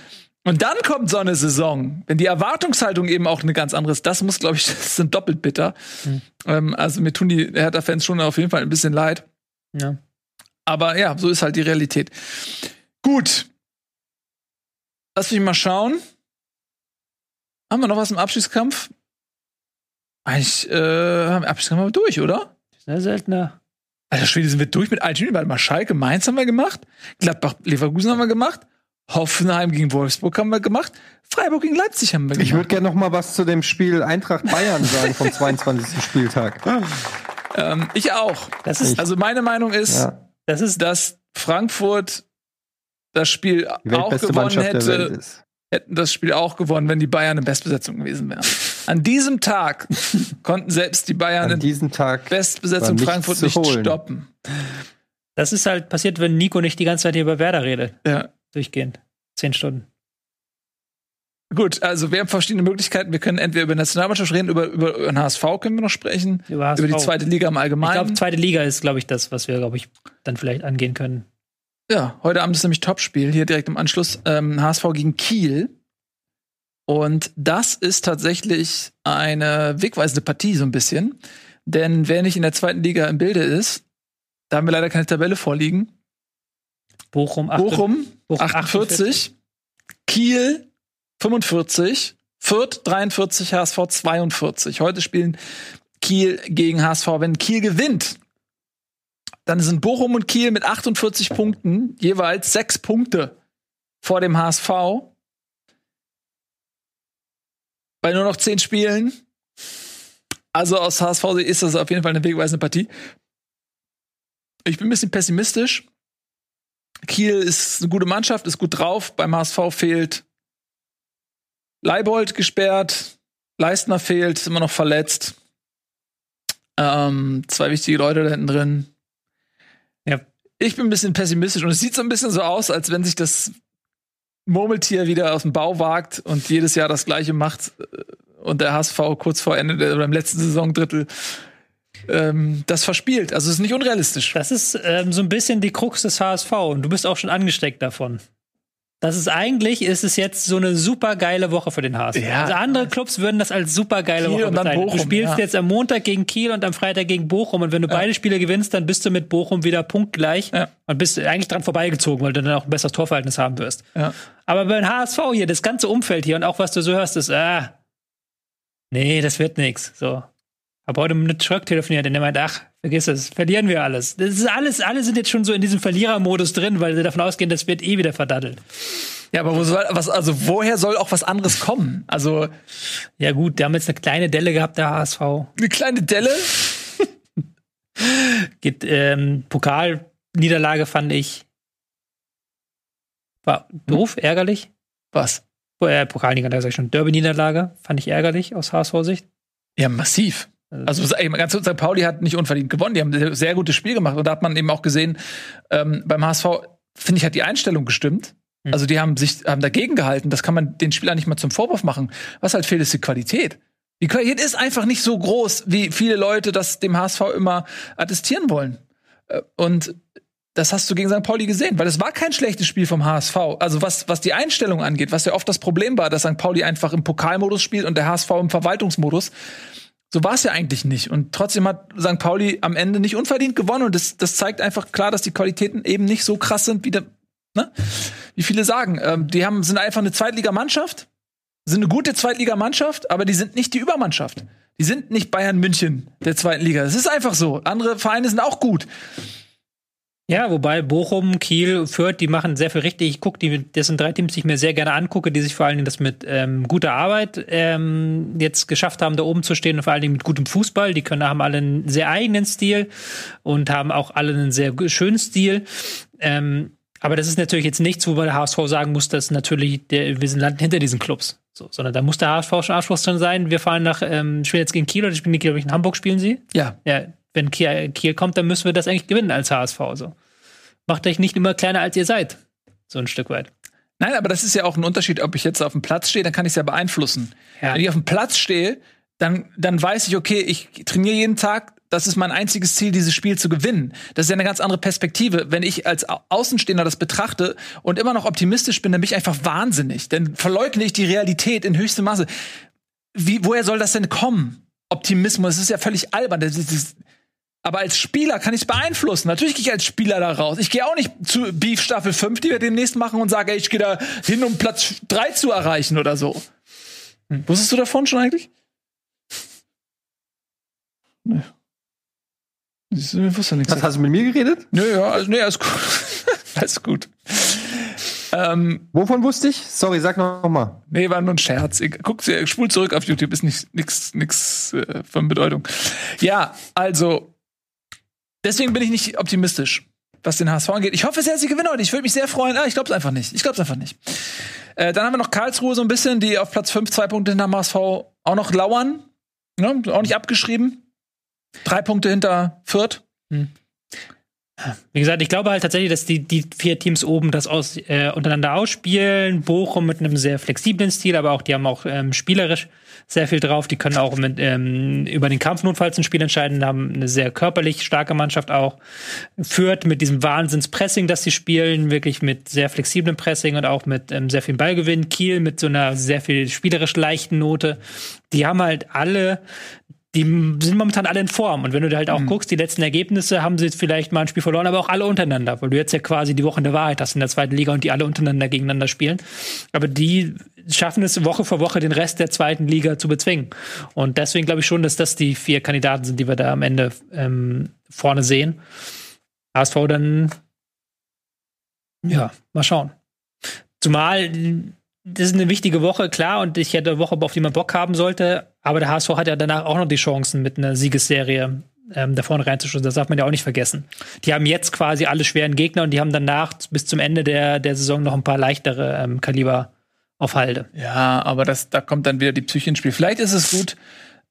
Und dann kommt so eine Saison, wenn die Erwartungshaltung eben auch eine ganz andere ist. Das muss, glaube ich, das sind doppelt bitter. Ähm, also mir tun die Hertha-Fans schon auf jeden Fall ein bisschen leid. Ja. Aber ja, so ist halt die Realität. Gut. Lass mich mal schauen. Haben wir noch was im Abschiedskampf? Eigentlich, äh, haben wir Abschiedskampf wir durch, oder? Sehr seltener. Alter Schwede, sind wir durch mit allen Spielen? Warte mal, Schalke, Mainz haben wir gemacht. Gladbach, Leverkusen haben wir gemacht. Hoffenheim gegen Wolfsburg haben wir gemacht. Freiburg gegen Leipzig haben wir gemacht. Ich würde gerne noch mal was zu dem Spiel Eintracht Bayern sagen vom 22. Spieltag. ähm, ich auch. Das ist, Also meine Meinung ist, Ja, das ist dass Frankfurt das Spiel auch gewonnen Mannschaft der Welt hätte, ist. hätten das Spiel auch gewonnen, wenn die Bayern in Bestbesetzung gewesen wären. An diesem Tag konnten selbst die Bayern An in diesem Tag Bestbesetzung Frankfurt nicht holen. stoppen. Das ist halt passiert, wenn Nico nicht die ganze Zeit hier über Werder redet. Ja. Durchgehend. Zehn Stunden. Gut, also wir haben verschiedene Möglichkeiten. Wir können entweder über Nationalmannschaft reden, über, über, über den HSV können wir noch sprechen, Über, über die zweite Liga im Ich Allgemeinen. glaube, zweite Liga ist, glaube ich, das, was wir, glaube ich, dann vielleicht angehen können. Ja, heute Abend ist nämlich Topspiel, hier direkt im Anschluss, ähm, HSV gegen Kiel. Und das ist tatsächlich eine wegweisende Partie, so ein bisschen. Denn wer nicht in der zweiten Liga im Bilde ist, da haben wir leider keine Tabelle vorliegen. Bochum, Bochum, Bochum 48, Kiel 45, Fürth 43, HSV 42. Heute spielen Kiel gegen HSV. Wenn Kiel gewinnt, dann sind Bochum und Kiel mit 48 Punkten jeweils sechs Punkte vor dem HSV. Bei nur noch zehn Spielen. Also aus HSV ist das auf jeden Fall eine wegweisende Partie. Ich bin ein bisschen pessimistisch. Kiel ist eine gute Mannschaft, ist gut drauf. Beim HSV fehlt Leibold gesperrt, Leistner fehlt, ist immer noch verletzt. Ähm, zwei wichtige Leute da hinten drin. Ja. Ich bin ein bisschen pessimistisch und es sieht so ein bisschen so aus, als wenn sich das Murmeltier wieder aus dem Bau wagt und jedes Jahr das gleiche macht äh, und der HSV kurz vor Ende der, oder im letzten Saisondrittel ähm, das verspielt. Also es ist nicht unrealistisch. Das ist ähm, so ein bisschen die Krux des HSV und du bist auch schon angesteckt davon. Das ist eigentlich, ist es jetzt so eine super geile Woche für den HSV. Ja. Also andere Clubs würden das als super geile Kiel Woche bezeichnen. Bochum, du spielst ja. jetzt am Montag gegen Kiel und am Freitag gegen Bochum und wenn du beide Spiele gewinnst, dann bist du mit Bochum wieder punktgleich Ja. und bist eigentlich dran vorbeigezogen, weil du dann auch ein besseres Torverhältnis haben wirst. Ja. Aber beim HSV hier, das ganze Umfeld hier und auch was du so hörst, ist, ah, nee, das wird nix. So. Hab heute mit Schröck telefoniert und der meint, ach, vergiss es, verlieren wir alles. Das ist alles, alle sind jetzt schon so in diesem Verlierermodus drin, weil sie davon ausgehen, das wird eh wieder verdattelt. Ja, aber wo soll, was, also woher soll auch was anderes kommen? Also Ja gut, die haben jetzt eine kleine Delle gehabt, der HSV. eine kleine Delle. Geht, ähm, Pokalniederlage fand ich war doof, ärgerlich. Was? Äh, Pokalniederlage sag ich schon. Derby-Niederlage fand ich ärgerlich aus HSV-Sicht. Ja, massiv. Also ey, ganz kurz, St. Pauli hat nicht unverdient gewonnen. Die haben ein sehr gutes Spiel gemacht. Und da hat man eben auch gesehen, ähm, beim HSV, finde ich, hat die Einstellung gestimmt. Hm. Also die haben sich haben dagegen gehalten. Das kann man den Spielern nicht mal zum Vorwurf machen. Was halt fehlt, ist die Qualität. Die Qualität ist einfach nicht so groß, wie viele Leute das dem HSV immer attestieren wollen. Äh, Und das hast du gegen St. Pauli gesehen, weil es war kein schlechtes Spiel vom HSV. Also was, was die Einstellung angeht, was ja oft das Problem war, dass St. Pauli einfach im Pokalmodus spielt und der HSV im Verwaltungsmodus. So war es ja eigentlich nicht. Und trotzdem hat St. Pauli am Ende nicht unverdient gewonnen. Und das, das zeigt einfach klar, dass die Qualitäten eben nicht so krass sind, wie, der, ne? wie viele sagen. Ähm, die haben, sind einfach eine Zweitligamannschaft, sind eine gute Zweitligamannschaft, aber die sind nicht die Übermannschaft. Die sind nicht Bayern München der zweiten Liga. Das ist einfach so. Andere Vereine sind auch gut. Ja, wobei Bochum, Kiel, Fürth, die machen sehr viel richtig. Ich gucke, die, das sind drei Teams, die ich mir sehr gerne angucke, die sich vor allen Dingen das mit ähm, guter Arbeit ähm, jetzt geschafft haben, da oben zu stehen und vor allen Dingen mit gutem Fußball. Die können haben alle einen sehr eigenen Stil und haben auch alle einen sehr schönen Stil. Ähm, aber das ist natürlich jetzt nichts, wo man der HSV sagen muss, dass natürlich der, wir sind landen hinter diesen Clubs. So, sondern da muss der HSV schon Abschluss drin sein. Wir fahren nach, ähm, spielen jetzt gegen Kiel oder spielen die, glaube ich, in Hamburg spielen sie. Ja. Ja, wenn Kiel, Kiel kommt, dann müssen wir das eigentlich gewinnen als HSV. So. Macht euch nicht immer kleiner, als ihr seid. So ein Stück weit. Nein, aber das ist ja auch ein Unterschied, ob ich jetzt auf dem Platz stehe, dann kann ich es ja beeinflussen. Ja. Wenn ich auf dem Platz stehe, dann, dann weiß ich, okay, ich trainiere jeden Tag, das ist mein einziges Ziel, dieses Spiel zu gewinnen. Das ist ja eine ganz andere Perspektive. Wenn ich als Au- Außenstehender das betrachte und immer noch optimistisch bin, dann bin ich einfach wahnsinnig. Dann verleugne ich die Realität in höchstem Maße. Wie, woher soll das denn kommen? Optimismus, das ist ja völlig albern. Das das, aber als Spieler kann ich es beeinflussen. Natürlich gehe ich als Spieler da raus. Ich gehe auch nicht zu Beef Staffel 5, die wir demnächst machen, und sage, ey, ich gehe da hin, um Platz 3 zu erreichen oder so. Hm. Wusstest du davon schon eigentlich? Nee. Ich wusste nichts. Was hast du mit mir geredet? Nö, ja, also, nee, alles gut. alles gut. Ähm, Wovon wusste ich? Sorry, sag noch mal. nee, war nur ein Scherz. Guck, spul zurück auf YouTube, ist nicht nix, nix äh, von Bedeutung. Ja, also deswegen bin ich nicht optimistisch, was den HSV angeht. Ich hoffe sehr, sie gewinnen heute. Ich würde mich sehr freuen. Ah, ich glaube es einfach nicht. Ich glaube es einfach nicht. Äh, dann haben wir noch Karlsruhe so ein bisschen, die auf Platz 5, zwei Punkte hinter dem HSV auch noch lauern. Ne? Auch nicht abgeschrieben. Drei Punkte hinter Fürth. Wie gesagt, ich glaube halt tatsächlich, dass die, die vier Teams oben das aus, äh, untereinander ausspielen. Bochum mit einem sehr flexiblen Stil, aber auch die haben auch ähm, spielerisch sehr viel drauf. Die können auch mit, ähm, über den Kampf notfalls ein Spiel entscheiden, haben eine sehr körperlich starke Mannschaft auch. Führt mit diesem Wahnsinns-Pressing, das sie spielen, wirklich mit sehr flexiblem Pressing und auch mit ähm, sehr viel Ballgewinn. Kiel mit so einer sehr viel spielerisch leichten Note. Die haben halt alle die sind momentan alle in Form. Und wenn du da halt auch guckst, die letzten Ergebnisse haben sie jetzt vielleicht mal ein Spiel verloren, aber auch alle untereinander, weil du jetzt ja quasi die Woche in der Wahrheit hast in der zweiten Liga und die alle untereinander gegeneinander spielen. Aber die schaffen es Woche für Woche den Rest der zweiten Liga zu bezwingen. Und deswegen glaube ich schon, dass das die vier Kandidaten sind, die wir da am Ende ähm, vorne sehen. HSV dann, ja, mal schauen. Zumal das ist eine wichtige Woche, klar, und ich hätte eine Woche, auf die man Bock haben sollte. Aber der HSV hat ja danach auch noch die Chancen, mit einer Siegesserie ähm, da vorne reinzuschießen. Das darf man ja auch nicht vergessen. Die haben jetzt quasi alle schweren Gegner und die haben danach bis zum Ende der, der Saison noch ein paar leichtere ähm, Kaliber auf Halde. Ja, aber das, da kommt dann wieder die Psyche ins Spiel. Vielleicht ist es gut,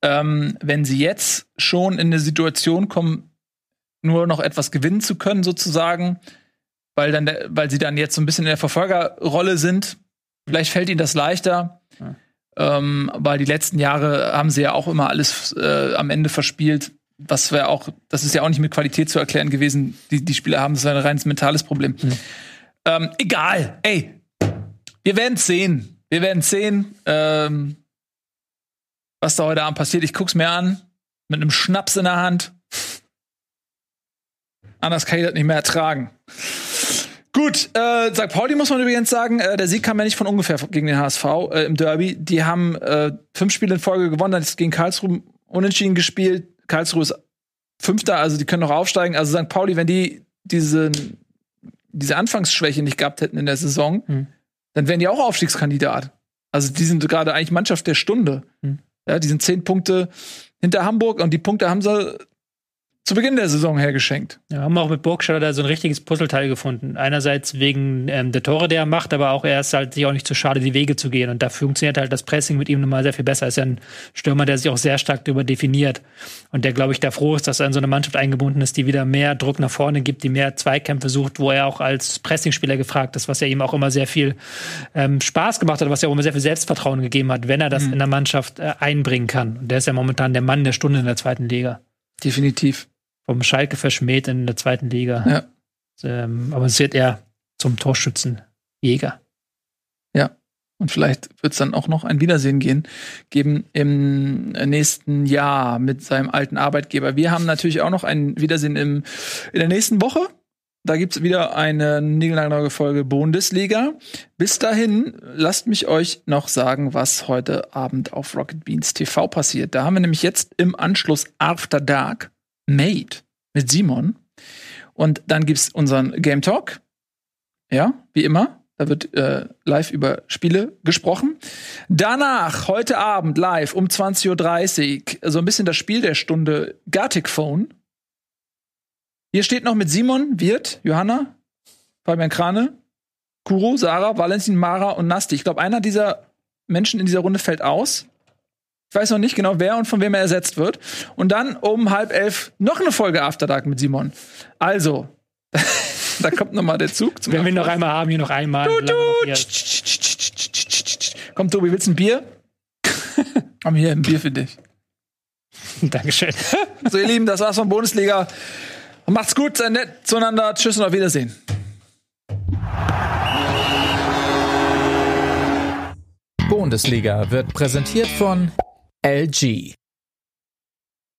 ähm, wenn sie jetzt schon in eine Situation kommen, nur noch etwas gewinnen zu können, sozusagen, weil, dann weil sie dann jetzt so ein bisschen in der Verfolgerrolle sind. Vielleicht fällt ihnen das leichter. Ähm, weil die letzten Jahre haben sie ja auch immer alles äh, am Ende verspielt. Was wäre auch, das ist ja auch nicht mit Qualität zu erklären gewesen. Die, die Spieler haben das ist ein reines mentales Problem. Ähm, egal, ey, wir werden sehen. Wir werden sehen, ähm, was da heute Abend passiert. Ich guck's mir an, mit einem Schnaps in der Hand. Anders kann ich das nicht mehr ertragen. Gut, äh, St. Pauli muss man übrigens sagen, äh, der Sieg kam ja nicht von ungefähr gegen den HSV äh, im Derby. Die haben äh, fünf Spiele in Folge gewonnen, dann ist gegen Karlsruhe unentschieden gespielt. Karlsruhe ist Fünfter, also die können noch aufsteigen. Also St. Pauli, wenn die diese, diese Anfangsschwäche nicht gehabt hätten in der Saison, Hm. dann wären die auch Aufstiegskandidat. Also die sind gerade eigentlich Mannschaft der Stunde. Hm. Ja, die sind zehn Punkte hinter Hamburg und die Punkte haben sie zu Beginn der Saison hergeschenkt. Ja, haben auch mit Burgstaller da so ein richtiges Puzzleteil gefunden. Einerseits wegen ähm, der Tore, der er macht, aber auch er ist halt sich auch nicht zu schade, die Wege zu gehen. Und da funktioniert halt das Pressing mit ihm nochmal sehr viel besser. Er ist ja ein Stürmer, der sich auch sehr stark darüber definiert. Und der, glaube ich, da froh ist, dass er in so eine Mannschaft eingebunden ist, die wieder mehr Druck nach vorne gibt, die mehr Zweikämpfe sucht, wo er auch als Pressingspieler gefragt ist, was ja ihm auch immer sehr viel ähm, Spaß gemacht hat, was ja auch immer sehr viel Selbstvertrauen gegeben hat, wenn er das in der Mannschaft äh, einbringen kann. Und der ist ja momentan der Mann der Stunde in der zweiten Liga Definitiv. Vom Schalke verschmäht in der zweiten Liga. Ja. Ähm, aber es wird er zum Torschützenjäger. Und vielleicht wird es dann auch noch ein Wiedersehen gehen, geben im nächsten Jahr mit seinem alten Arbeitgeber. Wir haben natürlich auch noch ein Wiedersehen im, in der nächsten Woche. Da gibt's wieder eine niegelnagelneue Folge Bundesliga. Bis dahin, lasst mich euch noch sagen, was heute Abend auf Rocket Beans TV passiert. Da haben wir nämlich jetzt im Anschluss After Dark Made mit Simon. Und dann gibt's unseren Game Talk. Ja, wie immer. Da wird äh, live über Spiele gesprochen. Danach, heute Abend live um 20.30 Uhr, so ein bisschen das Spiel der Stunde, Gartic Phone. Hier steht noch mit Simon, Wirt, Johanna, Fabian Krane, Kuro, Sarah, Valentin, Mara und Nasti. Ich glaube, einer dieser Menschen in dieser Runde fällt aus. Ich weiß noch nicht genau, wer und von wem er ersetzt wird. Und dann um halb elf noch eine Folge After Dark mit Simon. Also, da kommt noch mal der Zug. Zum Wenn wir noch einmal haben, hier noch einmal. Du, du. Komm, Tobi, willst du ein Bier? Komm hier, ein Bier für dich. Dankeschön. So, ihr Lieben, das war's von Bundesliga. Macht's gut, seid nett zueinander. Tschüss und auf Wiedersehen. Bundesliga wird präsentiert von LG.